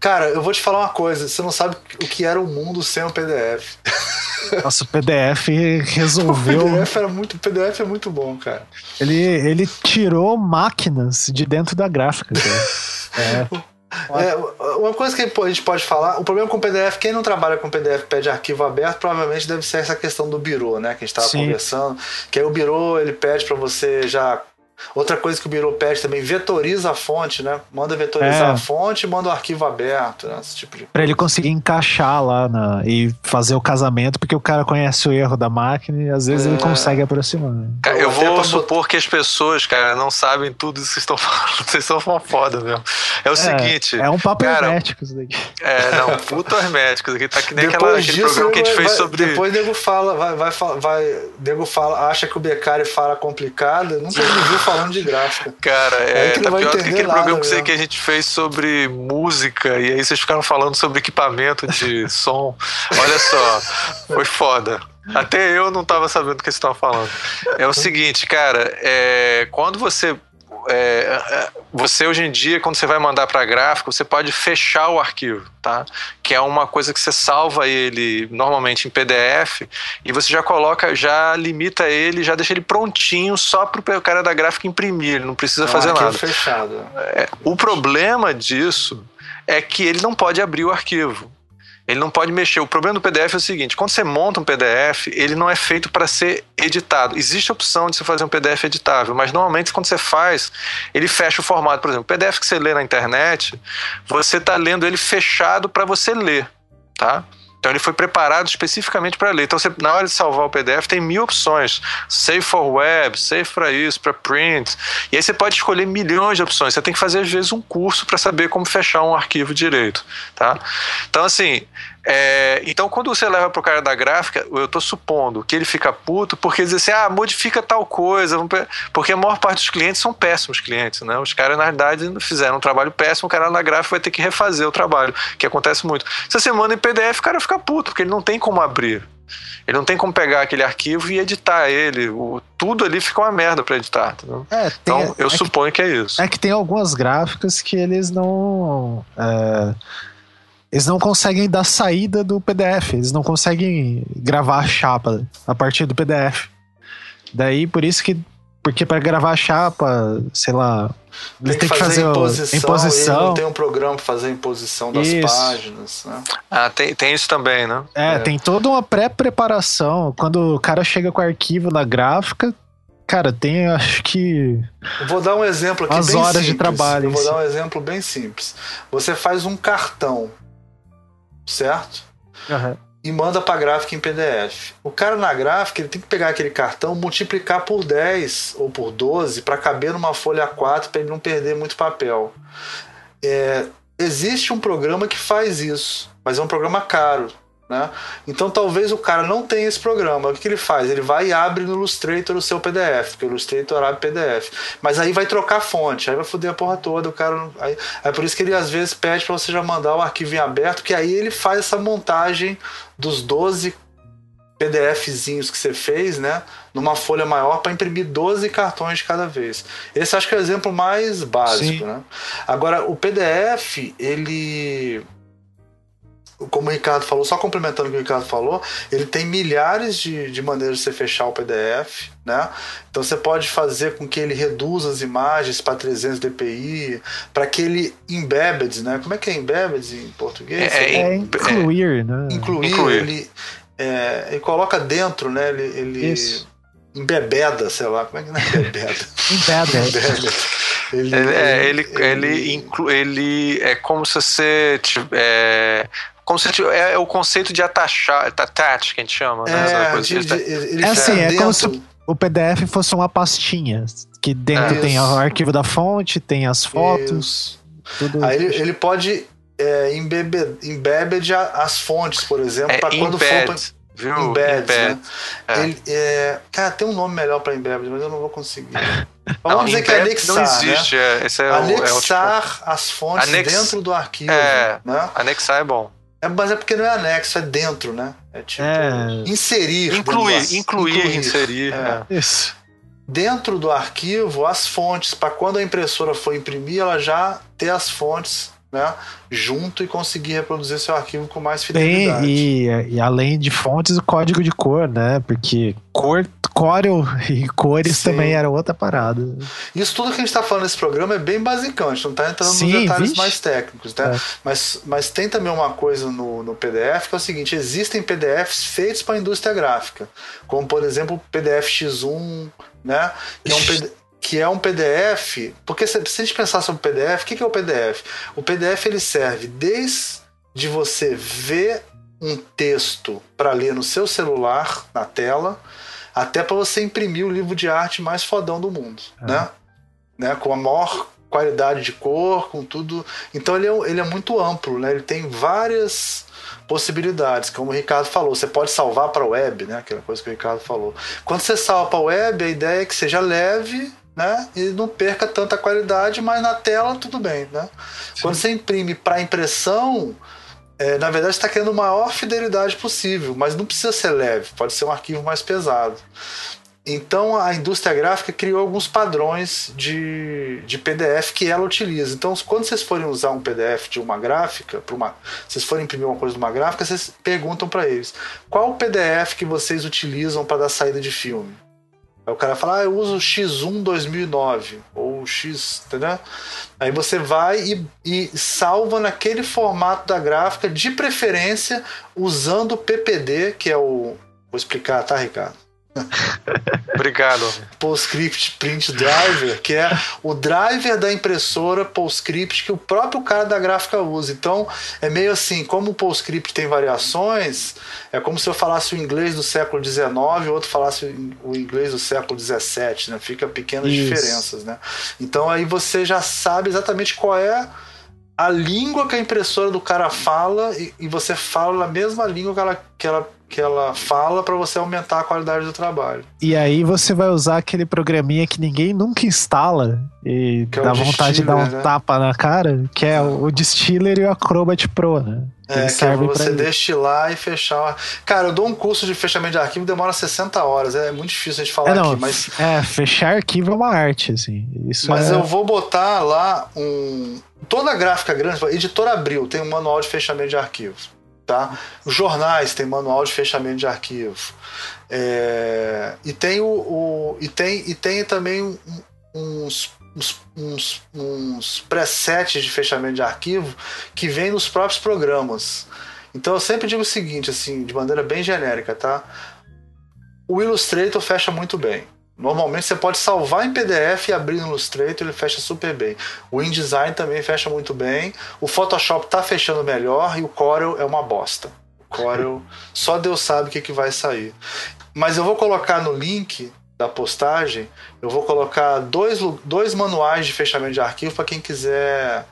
Cara, eu vou te falar uma coisa: você não sabe o que era o mundo sem o PDF. *laughs* Nossa, o PDF resolveu. O PDF, era muito, o PDF é muito bom, cara. Ele, ele tirou máquinas de dentro da gráfica, cara. *laughs* É. É, uma coisa que a gente pode falar, o problema com o PDF, quem não trabalha com PDF pede arquivo aberto, provavelmente deve ser essa questão do birô, né? Que a gente estava conversando. Que aí o birô ele pede para você já Outra coisa que o Biro pede também, vetoriza a fonte, né? Manda vetorizar é. a fonte e manda o arquivo aberto, né? Esse tipo de Pra ele conseguir encaixar lá na, e fazer o casamento, porque o cara conhece o erro da máquina e às vezes é. ele consegue aproximar. Cara, eu vou supor que as pessoas, cara, não sabem tudo isso que estão *laughs* falando. Vocês são uma foda mesmo. É o é, seguinte. É um papo cara, hermético isso daqui. É, não, puto hermético. Aqui tá que nem aquela, aquele disso, programa que a gente vai, fez sobre. Depois o nego fala, vai, vai, vai, nego fala, acha que o Becari fala complicado. Nunca me viu falando de gráfica. Cara, é, tá pior que aquele programa que, que a gente fez sobre música, e aí vocês ficaram falando sobre equipamento de *laughs* som. Olha só, foi foda. Até eu não estava sabendo o que vocês estavam falando. É o seguinte, cara, é, quando você é, é, você hoje em dia, quando você vai mandar para gráfico, você pode fechar o arquivo, tá? Que é uma coisa que você salva ele normalmente em PDF e você já coloca, já limita ele, já deixa ele prontinho só para o cara da gráfica imprimir, ele não precisa é um fazer nada. Fechado. É, o problema disso é que ele não pode abrir o arquivo. Ele não pode mexer. O problema do PDF é o seguinte: quando você monta um PDF, ele não é feito para ser editado. Existe a opção de você fazer um PDF editável, mas normalmente quando você faz, ele fecha o formato. Por exemplo, o PDF que você lê na internet, você está lendo ele fechado para você ler, tá? Então ele foi preparado especificamente para ler. Então você, na hora de salvar o PDF tem mil opções, save for web, save para isso, para print. E aí você pode escolher milhões de opções. Você tem que fazer às vezes um curso para saber como fechar um arquivo direito, tá? Então assim, é, então, quando você leva pro cara da gráfica, eu tô supondo que ele fica puto porque diz assim: ah, modifica tal coisa. Porque a maior parte dos clientes são péssimos clientes, né? Os caras, na realidade, fizeram um trabalho péssimo, o cara da gráfica vai ter que refazer o trabalho, que acontece muito. Se você manda em PDF, o cara fica puto, porque ele não tem como abrir. Ele não tem como pegar aquele arquivo e editar ele. O, tudo ali fica uma merda para editar. É, tem, então, eu é suponho que, que, é isso. É que tem algumas gráficas que eles não. É eles não conseguem dar saída do PDF, eles não conseguem gravar a chapa a partir do PDF. Daí, por isso que. Porque para gravar a chapa, sei lá. Tem, que, fazer, imposição. imposição. não tem um programa para fazer a imposição das isso. páginas. Né? Ah, tem, tem isso também, né? É, é. tem toda uma pré-preparação. Quando o cara chega com o arquivo na gráfica, Cara, tem, acho que. Vou dar um exemplo aqui As bem horas simples. de trabalho, Eu vou dar um exemplo bem simples. Você faz um cartão, certo? e manda para gráfica em PDF. O cara na gráfica ele tem que pegar aquele cartão, multiplicar por 10 ou por 12 para caber numa folha A4 para ele não perder muito papel. É, existe um programa que faz isso, mas é um programa caro. Né? Então talvez o cara não tenha esse programa. O que, que ele faz? Ele vai e abre no Illustrator o seu PDF, porque o Illustrator abre PDF. Mas aí vai trocar a fonte, aí vai foder a porra toda. O cara não- aí, é por isso que ele às vezes pede para você já mandar o arquivo em aberto, que aí ele faz essa montagem dos 12 PDFzinhos que você fez, né, numa folha maior para imprimir 12 cartões de cada vez. Esse acho que é o exemplo mais básico, né? Agora, o PDF, ele como o Ricardo falou, só complementando o que o Ricardo falou, ele tem milhares de, de maneiras de você fechar o PDF, né? Então você pode fazer com que ele reduza as imagens para 300 dpi, para que ele embedded, né? Como é que é embedded em português? É, É incluir, né? incluir, Incluir. ele, é, ele coloca dentro, né? Ele, ele Isso. embebeda, sei lá, como é que não é embebeda? *laughs* Embedded. Embebeda. Ele, Ele, é, ele, ele, inclu, ele é como se você é, como se tiv- é, o conceito de atachar, attach que a gente chama, né? É, coisa de- tá- de- ele É assim, é como dentro. se o PDF fosse uma pastinha. Que dentro É. tem o arquivo da fonte, tem as fotos, tudo. Aí ele, ele pode é, embebe, embebed a- as fontes, por exemplo, é para quando for pra, embed, viu? embed, né? É. Ele, é, cara, tem um nome melhor para embebed, mas eu não vou conseguir. *laughs* Vamos Não, dizer que é embed anexar, não né? existe, é, esse é, o, é o tipo, Anexar as fontes Anex- dentro do arquivo, É. né? anexar é bom. É, mas é porque não é anexo, é dentro, né? É tipo É. inserir. dentro do Incluir, ar- incluir, inserir. É. é. Isso. Dentro do arquivo, as fontes, para quando a impressora for imprimir, ela já ter as fontes né, junto e conseguir reproduzir seu arquivo com mais fidelidade. Tem, e, e além de fontes, o código de cor, né? Porque cor, Corel e cores Sim. também era outra parada. Isso tudo que a gente está falando nesse programa é bem basicão, a gente não está entrando Sim, nos detalhes vixe. mais técnicos, né? É. Mas, mas tem também uma coisa no, no PDF que é o seguinte: existem PDFs feitos para a indústria gráfica, como por exemplo o PDF X1, né? Que é um, PD que é um PDF, porque se, se a gente pensar sobre o PDF, o que, que é o PDF? O PDF ele serve desde você ver um texto para ler no seu celular, na tela, até para você imprimir o livro de arte mais fodão do mundo, É. né? né? Com a maior qualidade de cor, com tudo. Então ele é, ele é muito amplo, né? Ele tem várias possibilidades, como o Ricardo falou. Você pode salvar para web, né? Aquela coisa que o Ricardo falou. Quando você salva para web, a ideia é que seja leve, né? E não perca tanta qualidade, mas na tela tudo bem, né? Quando você imprime para impressão, é, na verdade está querendo a maior fidelidade possível, mas não precisa ser leve, pode ser um arquivo mais pesado. Então a indústria gráfica criou alguns padrões de, de PDF que ela utiliza. Então, quando vocês forem usar um PDF de uma gráfica, para uma, vocês forem imprimir uma coisa de uma gráfica, vocês perguntam para eles qual o PDF que vocês utilizam para dar saída de filme. Aí o cara fala, ah, eu uso o X1 2009 ou X, entendeu? Aí você vai e, e salva naquele formato da gráfica, de preferência usando o PPD, que é o. Vou explicar, tá, Ricardo? *laughs* Obrigado. PostScript Print Driver, que é o driver da impressora PostScript que o próprio cara da gráfica usa. Então, é meio assim, como o PostScript tem variações, é como se eu falasse o inglês do século XIX e o outro falasse o inglês do século XVII, né? Fica pequenas Isso. diferenças, né? Então aí você já sabe exatamente qual é a língua que a impressora do cara fala e, e você fala na mesma língua que ela, que ela, que ela fala para você aumentar a qualidade do trabalho. E aí você vai usar aquele programinha que ninguém nunca instala e Que é dá vontade de dar um né? tapa na cara, que é o Distiller e o Acrobat Pro, né? É, que é você destilar e fechar. Cara, eu dou um curso de fechamento de arquivo, demora 60 horas. É muito difícil a gente falar É, não, aqui, mas, é, fechar arquivo é uma arte, assim. Isso mas é... eu vou botar lá um. Toda gráfica grande, Editora Abril tem um manual de fechamento de arquivos. Tá? Os jornais têm manual de fechamento de arquivo. É, e tem o, o- e tem e tem também uns, uns, uns, uns presets de fechamento de arquivo que vem nos próprios programas. Então eu sempre digo o seguinte, assim, de maneira bem genérica, tá? O Illustrator fecha muito bem, Normalmente você pode salvar em PDF e abrir no Illustrator, ele fecha super bem. O InDesign também fecha muito bem. O Photoshop está fechando melhor e o Corel é uma bosta. O Corel, *laughs* só Deus sabe o que, que vai sair. Mas eu vou colocar no link da postagem, eu vou colocar dois, dois manuais de fechamento de arquivo para quem quiser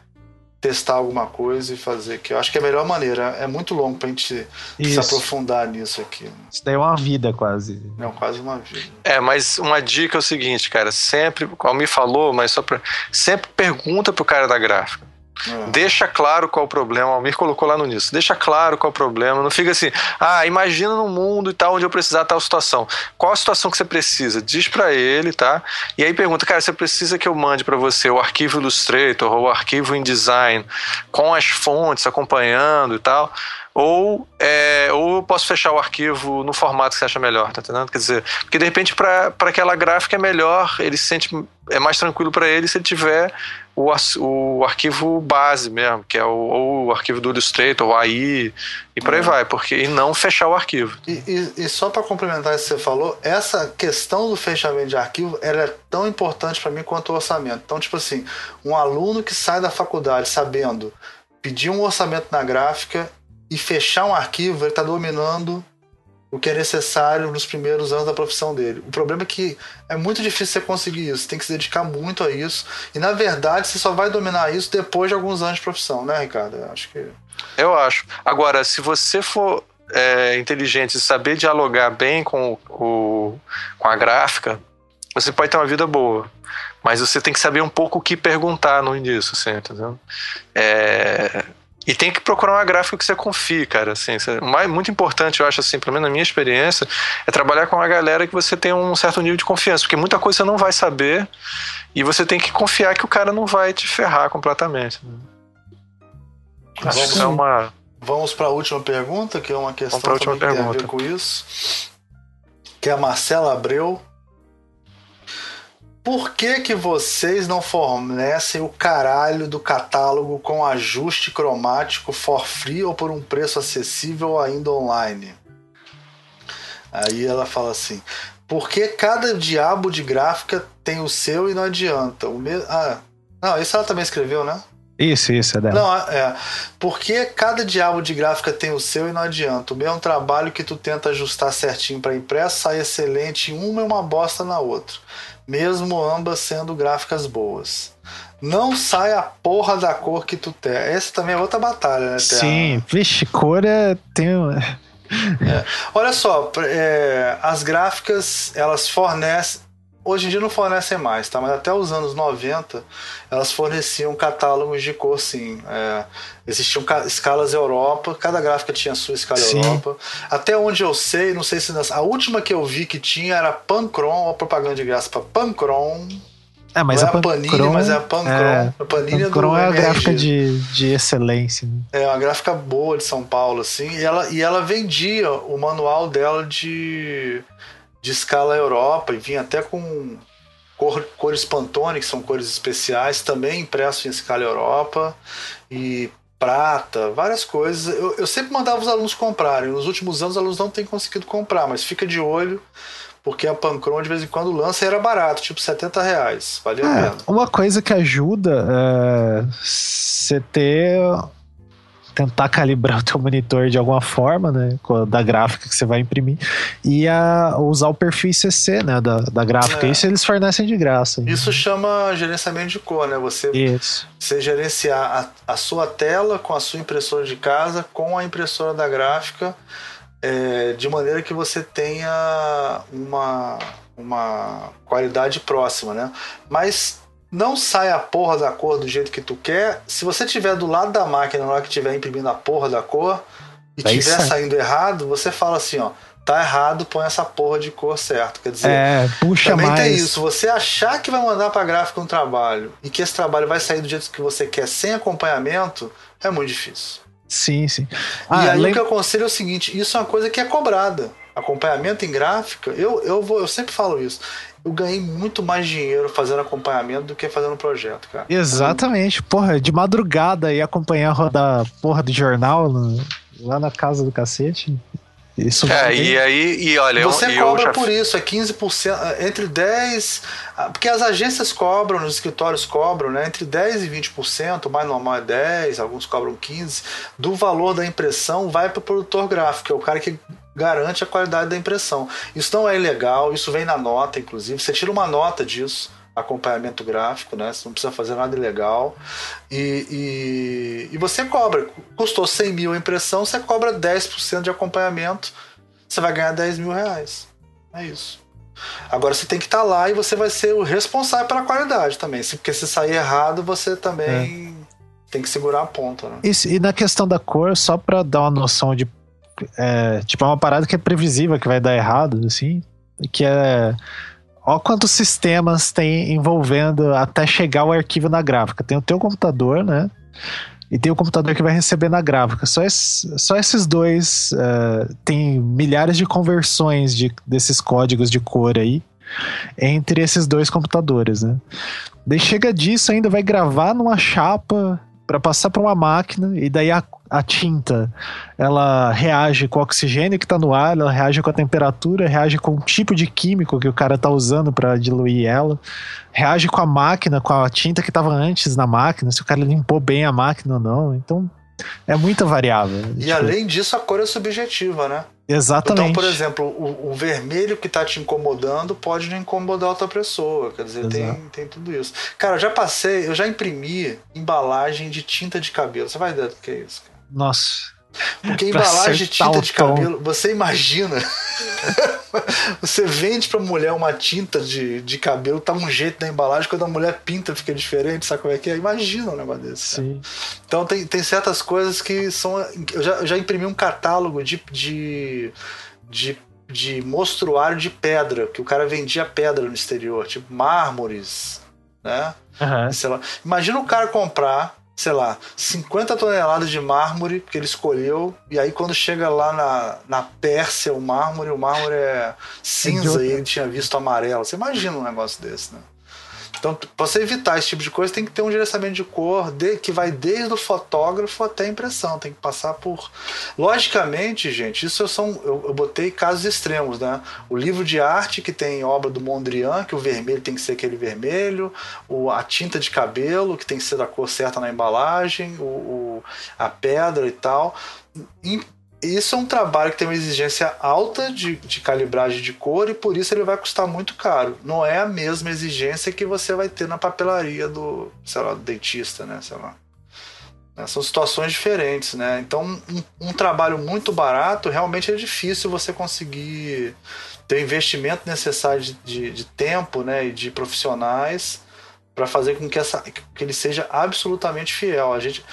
testar alguma coisa e fazer, que eu acho que é a melhor maneira. É muito longo pra gente Isso. se aprofundar nisso aqui. Isso daí é uma vida quase. É quase uma vida. É, mas uma dica é o seguinte, cara, sempre, como me falou, mas só pra, sempre pergunta pro cara da gráfica. É. Deixa claro qual o problema. O Almir colocou lá no início. Deixa claro qual o problema. Não fica assim, ah, imagina no mundo e tal, onde eu precisar tal situação. Qual a situação que você precisa? Diz para ele, tá? E aí pergunta, cara, você precisa que eu mande para você o arquivo Illustrator ou o arquivo InDesign com as fontes acompanhando e tal ou, é, ou eu posso fechar o arquivo no formato que você acha melhor, tá entendendo? Quer dizer, porque de repente para aquela gráfica é melhor, ele se sente é mais tranquilo para ele se ele tiver o, o arquivo base mesmo, que é o, o arquivo do Illustrator, ou AI, e por aí uhum. vai, porque e não fechar o arquivo. E, e, e só para complementar isso que você falou, essa questão do fechamento de arquivo ela é tão importante para mim quanto o orçamento. Então, tipo assim, um aluno que sai da faculdade sabendo pedir um orçamento na gráfica e fechar um arquivo, ele está dominando o que é necessário nos primeiros anos da profissão dele. O problema é que é muito difícil você conseguir isso, tem que se dedicar muito a isso. E na verdade, você só vai dominar isso depois de alguns anos de profissão, né, Ricardo? Eu acho que. Eu acho. Agora, se você for é, inteligente e saber dialogar bem com, o, com a gráfica, você pode ter uma vida boa. Mas você tem que saber um pouco o que perguntar no início, assim, entendeu? É, e tem que procurar uma gráfica que você confie, cara. Assim, mais, muito importante, eu acho, assim, pelo menos na minha experiência, é trabalhar com uma galera que você tem um certo nível de confiança, porque muita coisa você não vai saber e você tem que confiar que o cara não vai te ferrar completamente. Né? Vamos, é uma... vamos para a última pergunta, que é uma questão que tem a ver com isso. Que é a Marcela Abreu por que, que vocês não fornecem o caralho do catálogo com ajuste cromático for free ou por um preço acessível ainda online? Aí ela fala assim: por que cada diabo de gráfica tem o seu e não adianta? O me... Ah, não, isso ela também escreveu, né? Isso, isso, é dela. Não, é. Porque cada diabo de gráfica tem o seu e não adianta. O mesmo trabalho que tu tenta ajustar certinho para impresso sai excelente em uma e uma bosta na outra mesmo ambas sendo gráficas boas. Não sai a porra da cor que tu tem. Essa também é outra batalha, né? Sim, vixe, cor é. Tem... É. Olha só, é, as gráficas elas fornecem hoje em dia não fornecem mais, tá? Mas até os anos 90 elas forneciam catálogos de cor, sim. É, existiam escalas Europa, cada gráfica tinha a sua escala sim. Europa. Até onde eu sei, não sei se a última que eu vi que tinha era Pancron, a propaganda de graça para Pancron. É, mas não é a Panini, mas é a Pancron. É, a Panini Pancron é, é a gráfica de, de excelência. Né? É uma gráfica boa de São Paulo, assim. E ela, e ela vendia o manual dela de de escala Europa e vinha até com cor, cores Pantone, que são cores especiais, também impresso em escala Europa e prata, várias coisas. Eu, eu sempre mandava os alunos comprarem. Nos últimos anos, os alunos não têm conseguido comprar, mas fica de olho porque a Pancron de vez em quando lança e era barato, tipo 70 reais. Valia é, a pena. Uma coisa que ajuda é você ter tentar calibrar *laughs* o teu monitor de alguma forma, né? Da gráfica que você vai imprimir. E a, usar o perfil ICC, né? Da, da gráfica. É. Isso eles fornecem de graça. Isso chama gerenciamento de cor, né? Você, Isso. você gerenciar a, a sua tela com a sua impressora de casa, com a impressora da gráfica, é, de maneira que você tenha uma, uma qualidade próxima, né? Mas não sai a porra da cor do jeito que tu quer. Se você tiver do lado da máquina na hora que estiver imprimindo a porra da cor e estiver saindo errado, você fala assim, ó, tá errado, põe essa porra de cor certo. Quer dizer, é, puxa também mais. tem isso. Você achar que vai mandar pra gráfica um trabalho e que esse trabalho vai sair do jeito que você quer sem acompanhamento, é muito difícil. Sim, sim. Ah, e aí lem... o que eu aconselho é o seguinte: isso é uma coisa que é cobrada. Acompanhamento em gráfica, eu, eu, vou, eu sempre falo isso eu ganhei muito mais dinheiro fazendo acompanhamento do que fazendo projeto, cara. Exatamente. Porra, de madrugada e acompanhar a porra do jornal no, lá na casa do cacete. Isso é, e aí, e olha, Você eu, cobra eu já... por isso, é 15%, entre 10%, porque as agências cobram, os escritórios cobram, né? Entre 10% e 20%, o mais normal é 10%, alguns cobram 15%, do valor da impressão vai para o produtor gráfico, que é o cara que garante a qualidade da impressão. Isso não é ilegal, isso vem na nota, inclusive. Você tira uma nota disso acompanhamento gráfico, né? Você não precisa fazer nada ilegal. E, e, e, você cobra. Custou 100 mil a impressão, você cobra 10% de acompanhamento, você vai ganhar 10 mil reais. É isso. Agora você tem que estar tá lá e você vai ser o responsável pela qualidade também. Porque se sair errado, você também é. tem que segurar a ponta. Né? E na questão da cor, só para dar uma noção de. É, tipo, é uma parada que é previsível que vai dar errado, assim. Que é Olha quantos sistemas tem envolvendo até chegar o arquivo na gráfica. Tem o teu computador, né? E tem o computador que vai receber na gráfica. Só, esse, só esses dois uh, tem milhares de conversões de, desses códigos de cor aí entre esses dois computadores, né? Daí chega disso, ainda vai gravar numa chapa para passar para uma máquina e daí a, a, tinta ela reage com o oxigênio que está no ar, ela reage com a temperatura, reage com o tipo de químico que o cara está usando para diluir ela, reage com a máquina, com a tinta que estava antes na máquina, se o cara limpou bem a máquina ou não. Então é muita variável. E tipo... além disso, a cor é subjetiva, né? Exatamente. Então, por exemplo, o, o vermelho que está te incomodando pode não incomodar outra pessoa. Quer dizer, tem, tem tudo isso. Cara, eu já passei, eu já imprimi embalagem de tinta de cabelo. Você vai dar o que é isso, cara? Nossa. Porque embalagem de tinta de cabelo, você imagina. *laughs* você vende pra mulher uma tinta de, de cabelo, tá um jeito da embalagem, quando a mulher pinta fica diferente, sabe como é que é? Imagina um negócio desse. Sim. Então tem, tem certas coisas que são. Eu já, eu já imprimi um catálogo de, de, de, de mostruário de pedra, que o cara vendia pedra no exterior, tipo mármores, né? Uhum. Imagina o cara comprar sei lá, 50 toneladas de mármore que ele escolheu, e aí quando chega lá na, na Pérsia o mármore, o mármore é cinza e ele tinha visto amarelo. Você imagina um negócio desse, né? Então, para você evitar esse tipo de coisa, tem que ter um gerenciamento de cor de, que vai desde o fotógrafo até a impressão. Tem que passar por. Logicamente, gente, isso são. Eu, eu botei casos extremos, né? O livro de arte que tem obra do Mondrian, que o vermelho tem que ser aquele vermelho, o, a tinta de cabelo, que tem que ser da cor certa na embalagem, o, o a pedra e tal isso é um trabalho que tem uma exigência alta de, de calibragem de cor e por isso ele vai custar muito caro. Não é a mesma exigência que você vai ter na papelaria do, sei lá, do dentista, né? Sei lá. Né, são situações diferentes, né? Então, um, um trabalho muito barato realmente é difícil você conseguir ter o investimento necessário de, de, de tempo, né, e de profissionais para fazer com que, essa, que ele seja absolutamente fiel. A gente,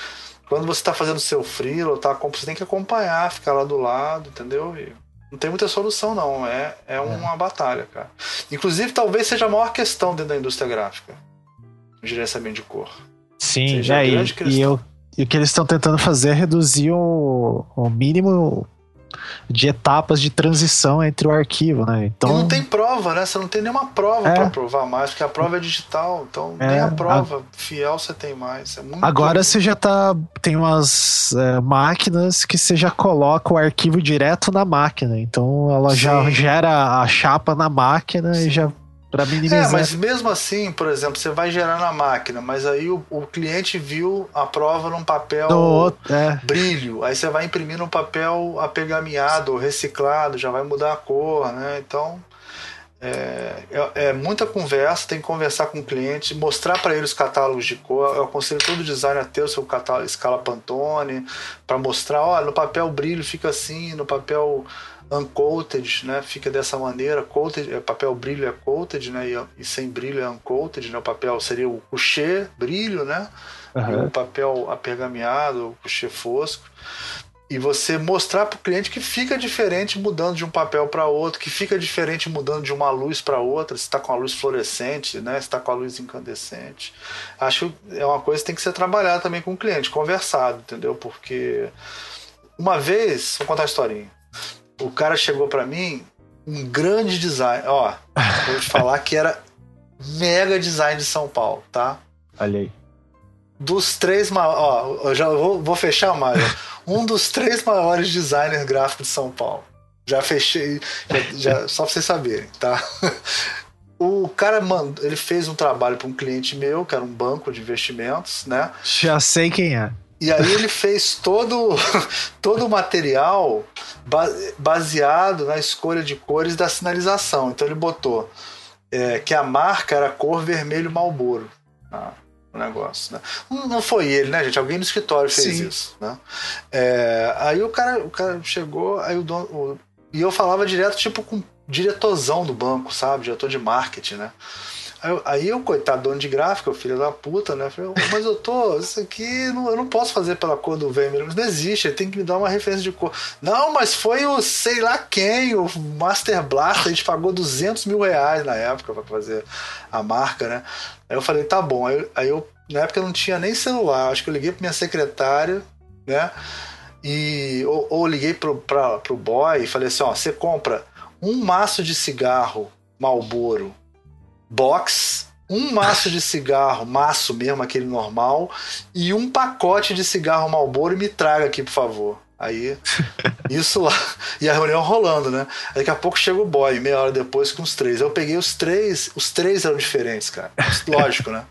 quando você está fazendo seu freelo, tá, você tem que acompanhar, ficar lá do lado, entendeu? E não tem muita solução, não. É, é uma é. batalha, cara. Inclusive, talvez seja a maior questão dentro da indústria gráfica. O gerenciamento de cor. Sim, é, e, e, eu, e o que eles estão tentando fazer é reduzir o, o mínimo de etapas de transição entre o arquivo, né? Então e não tem prova, né? Você não tem nenhuma prova é. para provar mais, porque a prova é digital, então é. nem a prova a... fiel você tem mais. É Agora você já tá tem umas é, máquinas que você já coloca o arquivo direto na máquina, então ela Sim. já gera a chapa na máquina Sim. e já para minimizar. É, mas mesmo assim, por exemplo, você vai gerar na máquina, mas aí o, o cliente viu a prova num papel outro, é. brilho, aí você vai imprimir num papel apegameado, reciclado, já vai mudar a cor, né? Então é, é, é, muita conversa, tem que conversar com o cliente, mostrar para ele os catálogos de cor. Eu aconselho todo designer a ter o seu catálogo escala Pantone para mostrar, olha, no papel brilho fica assim, no papel uncoated, né? Fica dessa maneira, coated, é, papel brilho é coated, né? E, e, sem brilho é uncoated, né? O papel seria o couché brilho, né? Uhum. O papel apergameado, o couché fosco. E você mostrar para o cliente que fica diferente mudando de um papel para outro, que fica diferente mudando de uma luz para outra, se está com a luz fluorescente, né? se está com a luz incandescente. Acho que é uma coisa que tem que ser trabalhada também com o cliente, conversado, entendeu? Porque uma vez, vou contar a historinha o cara chegou para mim, um grande design. Ó, vou te falar que era mega design de São Paulo, tá? Olha aí. Dos três maiores. Ó, eu já vou, vou fechar mais. um dos três maiores designers gráficos de São Paulo. Já fechei, já, já, só pra vocês saberem, tá? O cara mandou, ele fez um trabalho para um cliente meu, que era um banco de investimentos, né? Já sei quem é. E aí ele fez todo, *laughs* todo o material baseado na escolha de cores da sinalização. Então ele botou é, que a marca era cor vermelho Malboro. Ah, o negócio, né? Não foi ele, né, gente? Alguém no escritório fez Sim. isso, né? É, aí o cara, o cara chegou, aí o dono, o, e eu falava direto, tipo, com diretorzão do banco, sabe? Diretor de marketing, né? Aí, eu, coitado, dono de gráfica, filho da puta, né? Falei, mas eu tô, isso aqui não, eu não posso fazer pela cor do vermelho, não existe, ele tem que me dar uma referência de cor. Não, mas foi o sei lá quem, o Master Blaster, a gente pagou 200 mil reais na época para fazer a marca, né? Aí eu falei, tá bom. Aí, aí eu, na época não tinha nem celular, acho que eu liguei pra minha secretária, né? E, ou, ou liguei pro, pra, pro boy e falei assim: ó, você compra um maço de cigarro Malboro box, um maço de cigarro, maço mesmo, aquele normal, e um pacote de cigarro Malboro e me traga aqui, por favor. Aí, *laughs* isso lá. E a reunião rolando, né? Daqui a pouco chega o boy, meia hora depois, com os três. Eu peguei os três, os três eram diferentes, cara. Lógico, né?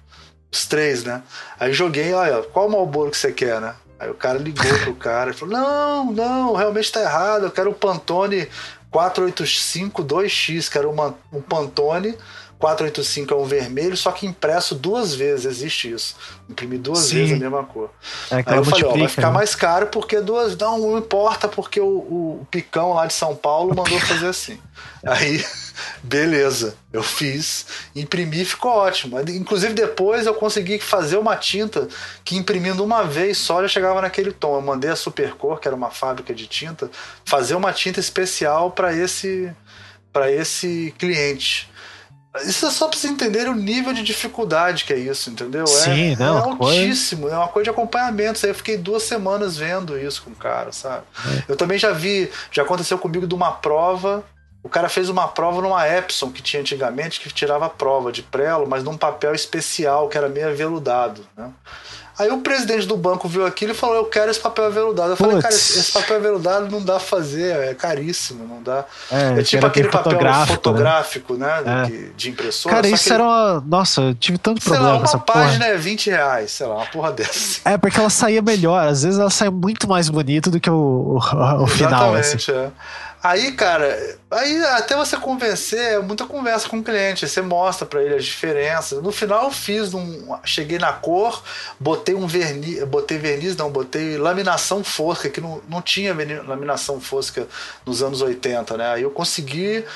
Os três, né? Aí joguei, olha, qual Malboro que você quer, né? Aí o cara ligou pro cara e falou: Não, não, realmente tá errado. Eu quero o Pantone 485 2X, quero uma, um Pantone 485 é um vermelho, só que impresso duas vezes, existe isso. Imprimir duas Sim. vezes a mesma cor. É, Aí eu falei, ó, vai ficar né? mais caro porque duas. Não, não importa, porque o, o, Picão lá de São Paulo mandou fazer assim. *laughs* Aí, beleza, eu fiz, imprimi e ficou ótimo. Inclusive, depois eu consegui fazer uma tinta que imprimindo uma vez só já chegava naquele tom. Eu mandei a Supercor, que era uma fábrica de tinta, fazer uma tinta especial para esse para esse cliente. Isso é só pra vocês entenderem o nível de dificuldade que é isso, entendeu? Sim, é, não, é altíssimo, coisa... é uma coisa de acompanhamento. Aí eu fiquei duas semanas vendo isso com o cara, sabe? É. Eu também já vi, já aconteceu comigo de uma prova. O cara fez uma prova numa Epson que tinha antigamente, que tirava prova de prelo, mas num papel especial que era meio aveludado, né? Aí o presidente do banco viu aquilo e falou: Eu quero esse papel aveludado. Eu falei, cara, esse papel aveludado não dá pra fazer, é caríssimo, não dá. É, é tipo aquele papel fotográfico, fotográfico né? né? É. De impressora. Cara, isso era uma. Nossa, eu tive tanto sei problema. Lá, uma página porra. é 20 reais, sei lá, uma porra dessa. É, porque ela saía melhor. Às vezes ela saía muito mais bonita do que o, o, o final. Assim. É. Aí, cara, aí até você convencer, é muita conversa com o cliente. Você mostra para ele as diferenças. No final eu fiz um. Cheguei na cor, botei um verniz. Botei verniz, não, botei laminação fosca, que não, não tinha laminação fosca nos anos 80, né? Aí eu consegui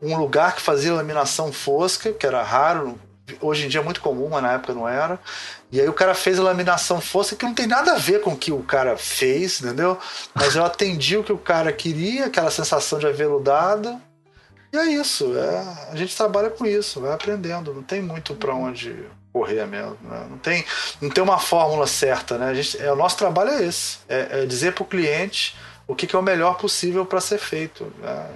um lugar que fazia laminação fosca, que era raro, hoje em dia é muito comum, mas na época não era. E aí o cara fez a laminação força que não tem nada a ver com o que o cara fez, entendeu? Mas eu atendi o que o cara queria, aquela sensação de aveludado. E é isso, é, a gente trabalha com isso, vai aprendendo, não tem muito para onde correr mesmo, né? não tem não tem uma fórmula certa, né? A gente, é, o nosso trabalho é esse, é, é dizer para o cliente o que, que, é o melhor possível para ser feito. Né?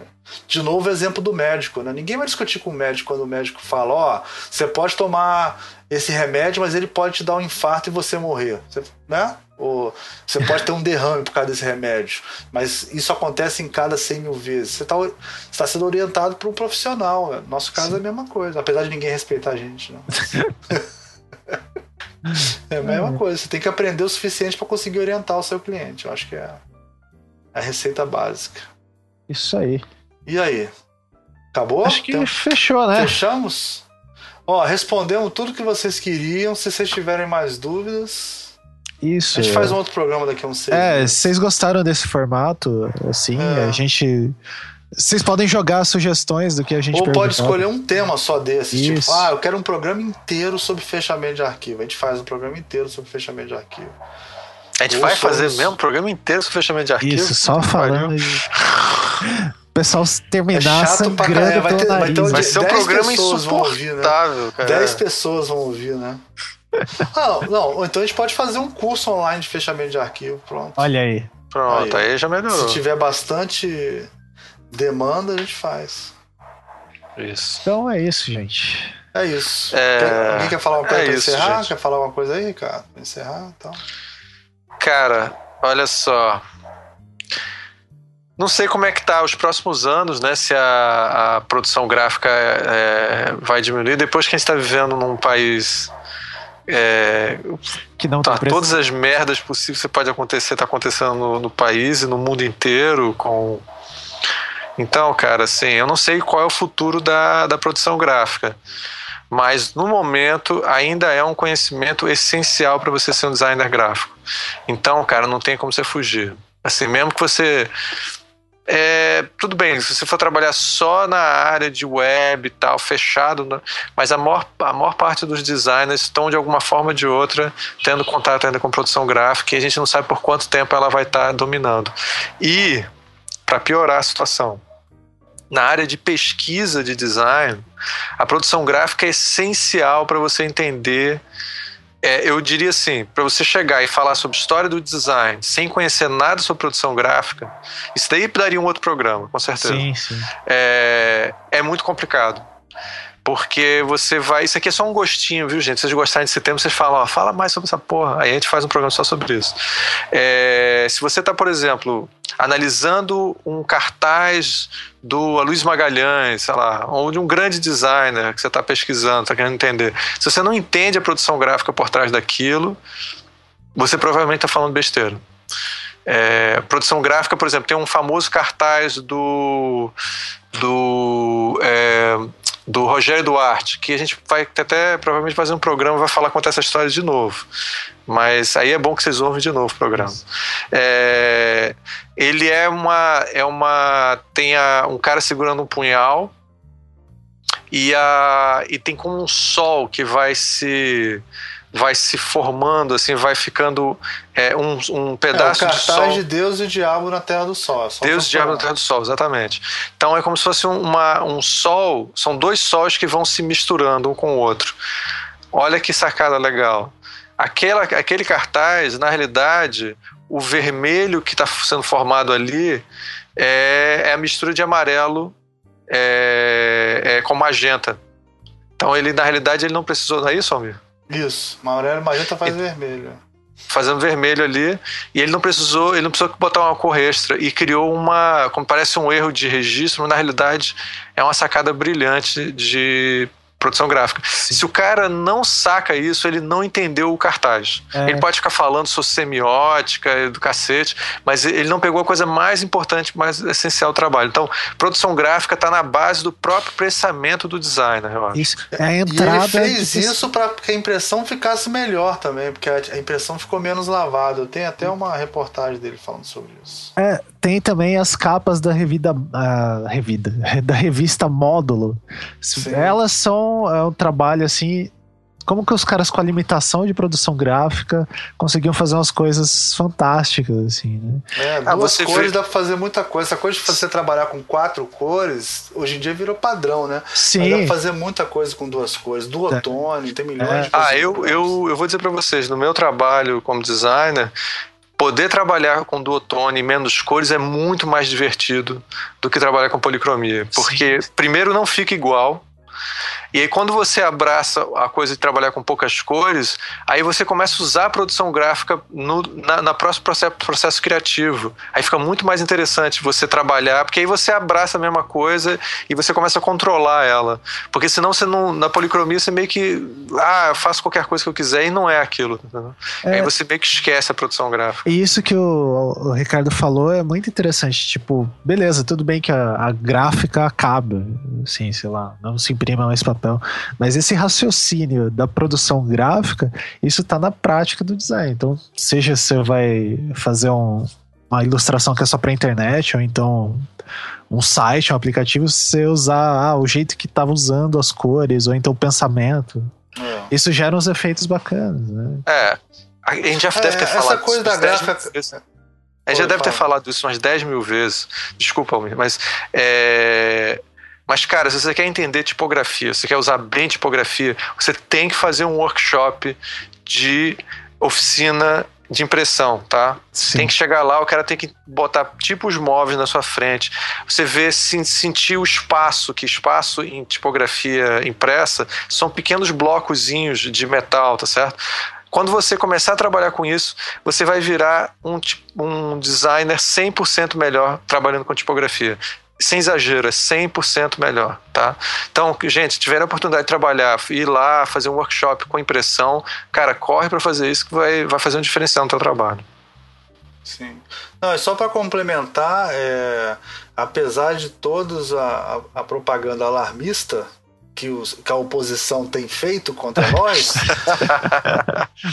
De novo, o exemplo do médico. Né? Ninguém vai discutir com o médico quando o médico fala: Ó, oh, você pode tomar esse remédio, mas ele pode te dar um infarto e você morrer. Você, né? Ou você pode ter um derrame por causa desse remédio. Mas isso acontece em cada 100 mil vezes. Você está tá sendo orientado por um profissional. Né? Nosso caso Sim. é a mesma coisa, apesar de ninguém respeitar a gente. Não. *laughs* é a mesma coisa. Você tem que aprender o suficiente para conseguir orientar o seu cliente. Eu acho que é a receita básica. Isso aí. E aí? Acabou? Acho que então, fechou, né? Fechamos? Ó, respondemos tudo que vocês queriam. Se vocês tiverem mais dúvidas. Isso. A gente faz um outro programa daqui a uns seis É, se vocês gostaram desse formato, assim, é. a gente. Vocês podem jogar sugestões do que a gente Ou pode escolher um tema só desse. Tipo, Isso. Tipo, ah, eu quero um programa inteiro sobre fechamento de arquivo. A gente faz um programa inteiro sobre fechamento de arquivo. A gente vai fazer mesmo um programa inteiro sobre fechamento de arquivo? Isso, só falando. O pessoal terminar é sangrando vai, ter, vai, ter, vai ser um programa insuportável, ouvir, né? cara. 10 pessoas vão ouvir, né? ah, não, então a gente pode fazer um curso online de fechamento de arquivo, pronto. Olha aí. Pronto, aí, aí já melhorou. Se tiver bastante demanda, a gente faz. Isso. Então é isso, gente. É isso. É... Quer, alguém quer falar uma coisa é pra isso, encerrar? Gente. Quer falar uma coisa aí, cara? Pra encerrar então. Cara, olha só. Não sei como é que tá os próximos anos, né? Se a, a produção gráfica é, vai diminuir. Depois que a gente está vivendo num país é, que não tá, todas as merdas possíveis que pode acontecer tá acontecendo no, no, país e no mundo inteiro com então cara assim eu não sei qual é o futuro da, da produção gráfica mas no momento ainda é um conhecimento essencial para você ser um designer gráfico então cara não tem como você fugir assim mesmo que você é, tudo bem, se você for trabalhar só na área de web e tal, fechado, né? mas a maior, a maior parte dos designers estão de alguma forma ou de outra tendo contato ainda com produção gráfica e a gente não sabe por quanto tempo ela vai estar tá dominando. E, para piorar a situação, na área de pesquisa de design, a produção gráfica é essencial para você entender é, eu diria assim, para você chegar e falar sobre história do design sem conhecer nada sobre produção gráfica, isso daí daria um outro programa, com certeza. Sim, sim. É, é muito complicado. Porque você vai. Isso aqui é só um gostinho, viu, gente? Se vocês gostarem desse tema, vocês falam, ó, fala mais sobre essa porra. Aí a gente faz um programa só sobre isso. É, se você está, por exemplo, analisando um cartaz do Luiz Magalhães, sei lá, ou de um grande designer que você está pesquisando, está querendo entender. Se você não entende a produção gráfica por trás daquilo, você provavelmente está falando besteira. É, produção gráfica, por exemplo, tem um famoso cartaz do do é, do Rogério Duarte, que a gente vai até provavelmente fazer um programa vai falar contar essa história de novo. Mas aí é bom que vocês ouvem de novo o programa. É, ele é uma. É uma tem a, um cara segurando um punhal e, a, e tem como um sol que vai se vai se formando, assim, vai ficando é, um, um pedaço é, o de sol. de Deus e o diabo na Terra do Sol. É Deus e o diabo na Terra do Sol, exatamente. Então é como se fosse uma, um sol, são dois sóis que vão se misturando um com o outro. Olha que sacada legal. Aquela, aquele cartaz, na realidade, o vermelho que está sendo formado ali é, é, a mistura de amarelo é, é, com magenta. Então ele, na realidade, ele não precisou, não é isso, Almir? Isso, amarelo magenta faz e, vermelho. Fazendo vermelho ali, e ele não precisou, ele não precisou botar uma cor extra e criou uma, como parece um erro de registro, mas na realidade é uma sacada brilhante de produção gráfica. Sim. Se o cara não saca isso, ele não entendeu o cartaz. É. Ele pode ficar falando sobre semiótica do cacete, mas ele não pegou a coisa mais importante, mais essencial do trabalho. Então, produção gráfica está na base do próprio pensamento do designer, eu acho. Isso. É a entrada e ele fez isso para que a impressão ficasse melhor também, porque a impressão ficou menos lavada. Tenho até uma reportagem dele falando sobre isso. É, tem também as capas da revida, uh, revida *laughs* da revista Módulo. Sim. Elas são é um trabalho assim. Como que os caras com a limitação de produção gráfica conseguiam fazer umas coisas fantásticas, assim, né? É, ah, duas cores vê... dá pra fazer muita coisa. Essa coisa de você trabalhar com quatro cores, hoje em dia virou padrão, né? Sim. Mas dá pra fazer muita coisa com duas cores. Duotone, é. tem milhões é. de Ah, eu, eu, eu vou dizer para vocês, no meu trabalho como designer, poder trabalhar com duotone e menos cores é muito mais divertido do que trabalhar com policromia. Porque, Sim. primeiro, não fica igual. E aí, quando você abraça a coisa de trabalhar com poucas cores, aí você começa a usar a produção gráfica no na, na próximo processo, processo criativo. Aí fica muito mais interessante você trabalhar, porque aí você abraça a mesma coisa e você começa a controlar ela. Porque senão você não. Na policromia você meio que. Ah, eu faço qualquer coisa que eu quiser e não é aquilo. É, aí você meio que esquece a produção gráfica. E isso que o, o Ricardo falou é muito interessante. Tipo, beleza, tudo bem que a, a gráfica acaba. Assim, sei lá, não se imprima mais papel papel. Mas esse raciocínio da produção gráfica, isso está na prática do design. Então, seja você vai fazer um, uma ilustração que é só para internet, ou então um site, um aplicativo, você usar ah, o jeito que estava usando as cores, ou então o pensamento. É. Isso gera uns efeitos bacanas, né? É. A gente já é, deve ter falado. Essa coisa da gráfica. A gente já deve ter falado isso umas 10 mil vezes. Desculpa, mas é, mas, cara, se você quer entender tipografia, se você quer usar bem tipografia, você tem que fazer um workshop de oficina de impressão, tá? Sim. Tem que chegar lá, o cara tem que botar tipos móveis na sua frente. Você vê, sentir o espaço, que espaço em tipografia impressa são pequenos blocozinhos de metal, tá certo? Quando você começar a trabalhar com isso, você vai virar um, um designer 100% melhor trabalhando com tipografia sem exagero, é 100% melhor, tá? Então, gente, se tiver a oportunidade de trabalhar, ir lá, fazer um workshop com impressão, cara, corre para fazer isso que vai, vai fazer um diferencial no teu trabalho. Sim. Não, é só para complementar, é, apesar de todos a, a, a propaganda alarmista que, os, que, a oposição tem feito contra *laughs* nós,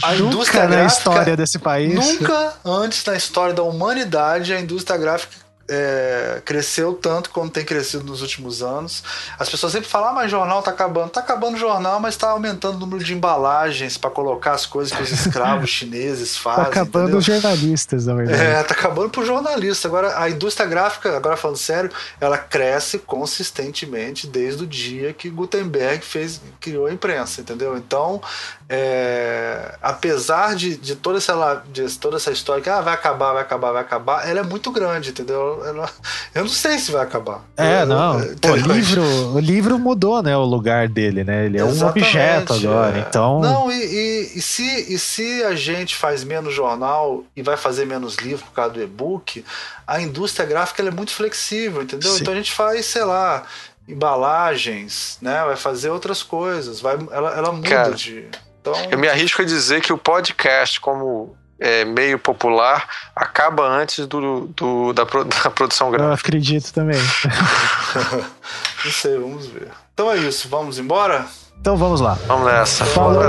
a indústria nunca gráfica, na história desse país. Nunca antes na história da humanidade a indústria gráfica é, cresceu tanto como tem crescido nos últimos anos. As pessoas sempre falam, ah, mas jornal tá acabando. Tá acabando o jornal, mas está aumentando o número de embalagens para colocar as coisas que os escravos *laughs* chineses tá fazem. Tá acabando os jornalistas, na verdade. É, tá acabando pro jornalista. Agora, a indústria gráfica, agora falando sério, ela cresce consistentemente desde o dia que Gutenberg fez, criou a imprensa, entendeu? Então, é, apesar de, de, toda essa, de toda essa história que ah, vai acabar, vai acabar, vai acabar, ela é muito grande, entendeu? Ela, eu não sei se vai acabar. É, não. Pô, o, livro, o livro mudou né, o lugar dele, né? Ele é Exatamente, um objeto agora. É. Então. Não, e, e, e, se, e se a gente faz menos jornal e vai fazer menos livro por causa do e-book, a indústria gráfica é muito flexível, entendeu? Sim. Então a gente faz, sei lá, embalagens, né? Vai fazer outras coisas. Vai, ela, ela muda Cara, de. Então... Eu me arrisco a dizer que o podcast, como é, meio popular, acaba antes do, do da, *laughs* da, produção gráfica. Eu acredito também. *laughs* Não sei, vamos ver. Então é isso, vamos embora? Então vamos lá. Vamos nessa. Falou.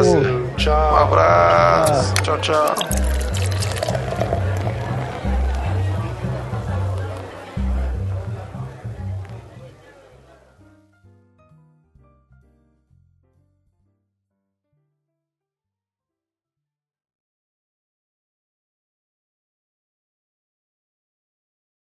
Tchau. Um abraço. Tchau, tchau.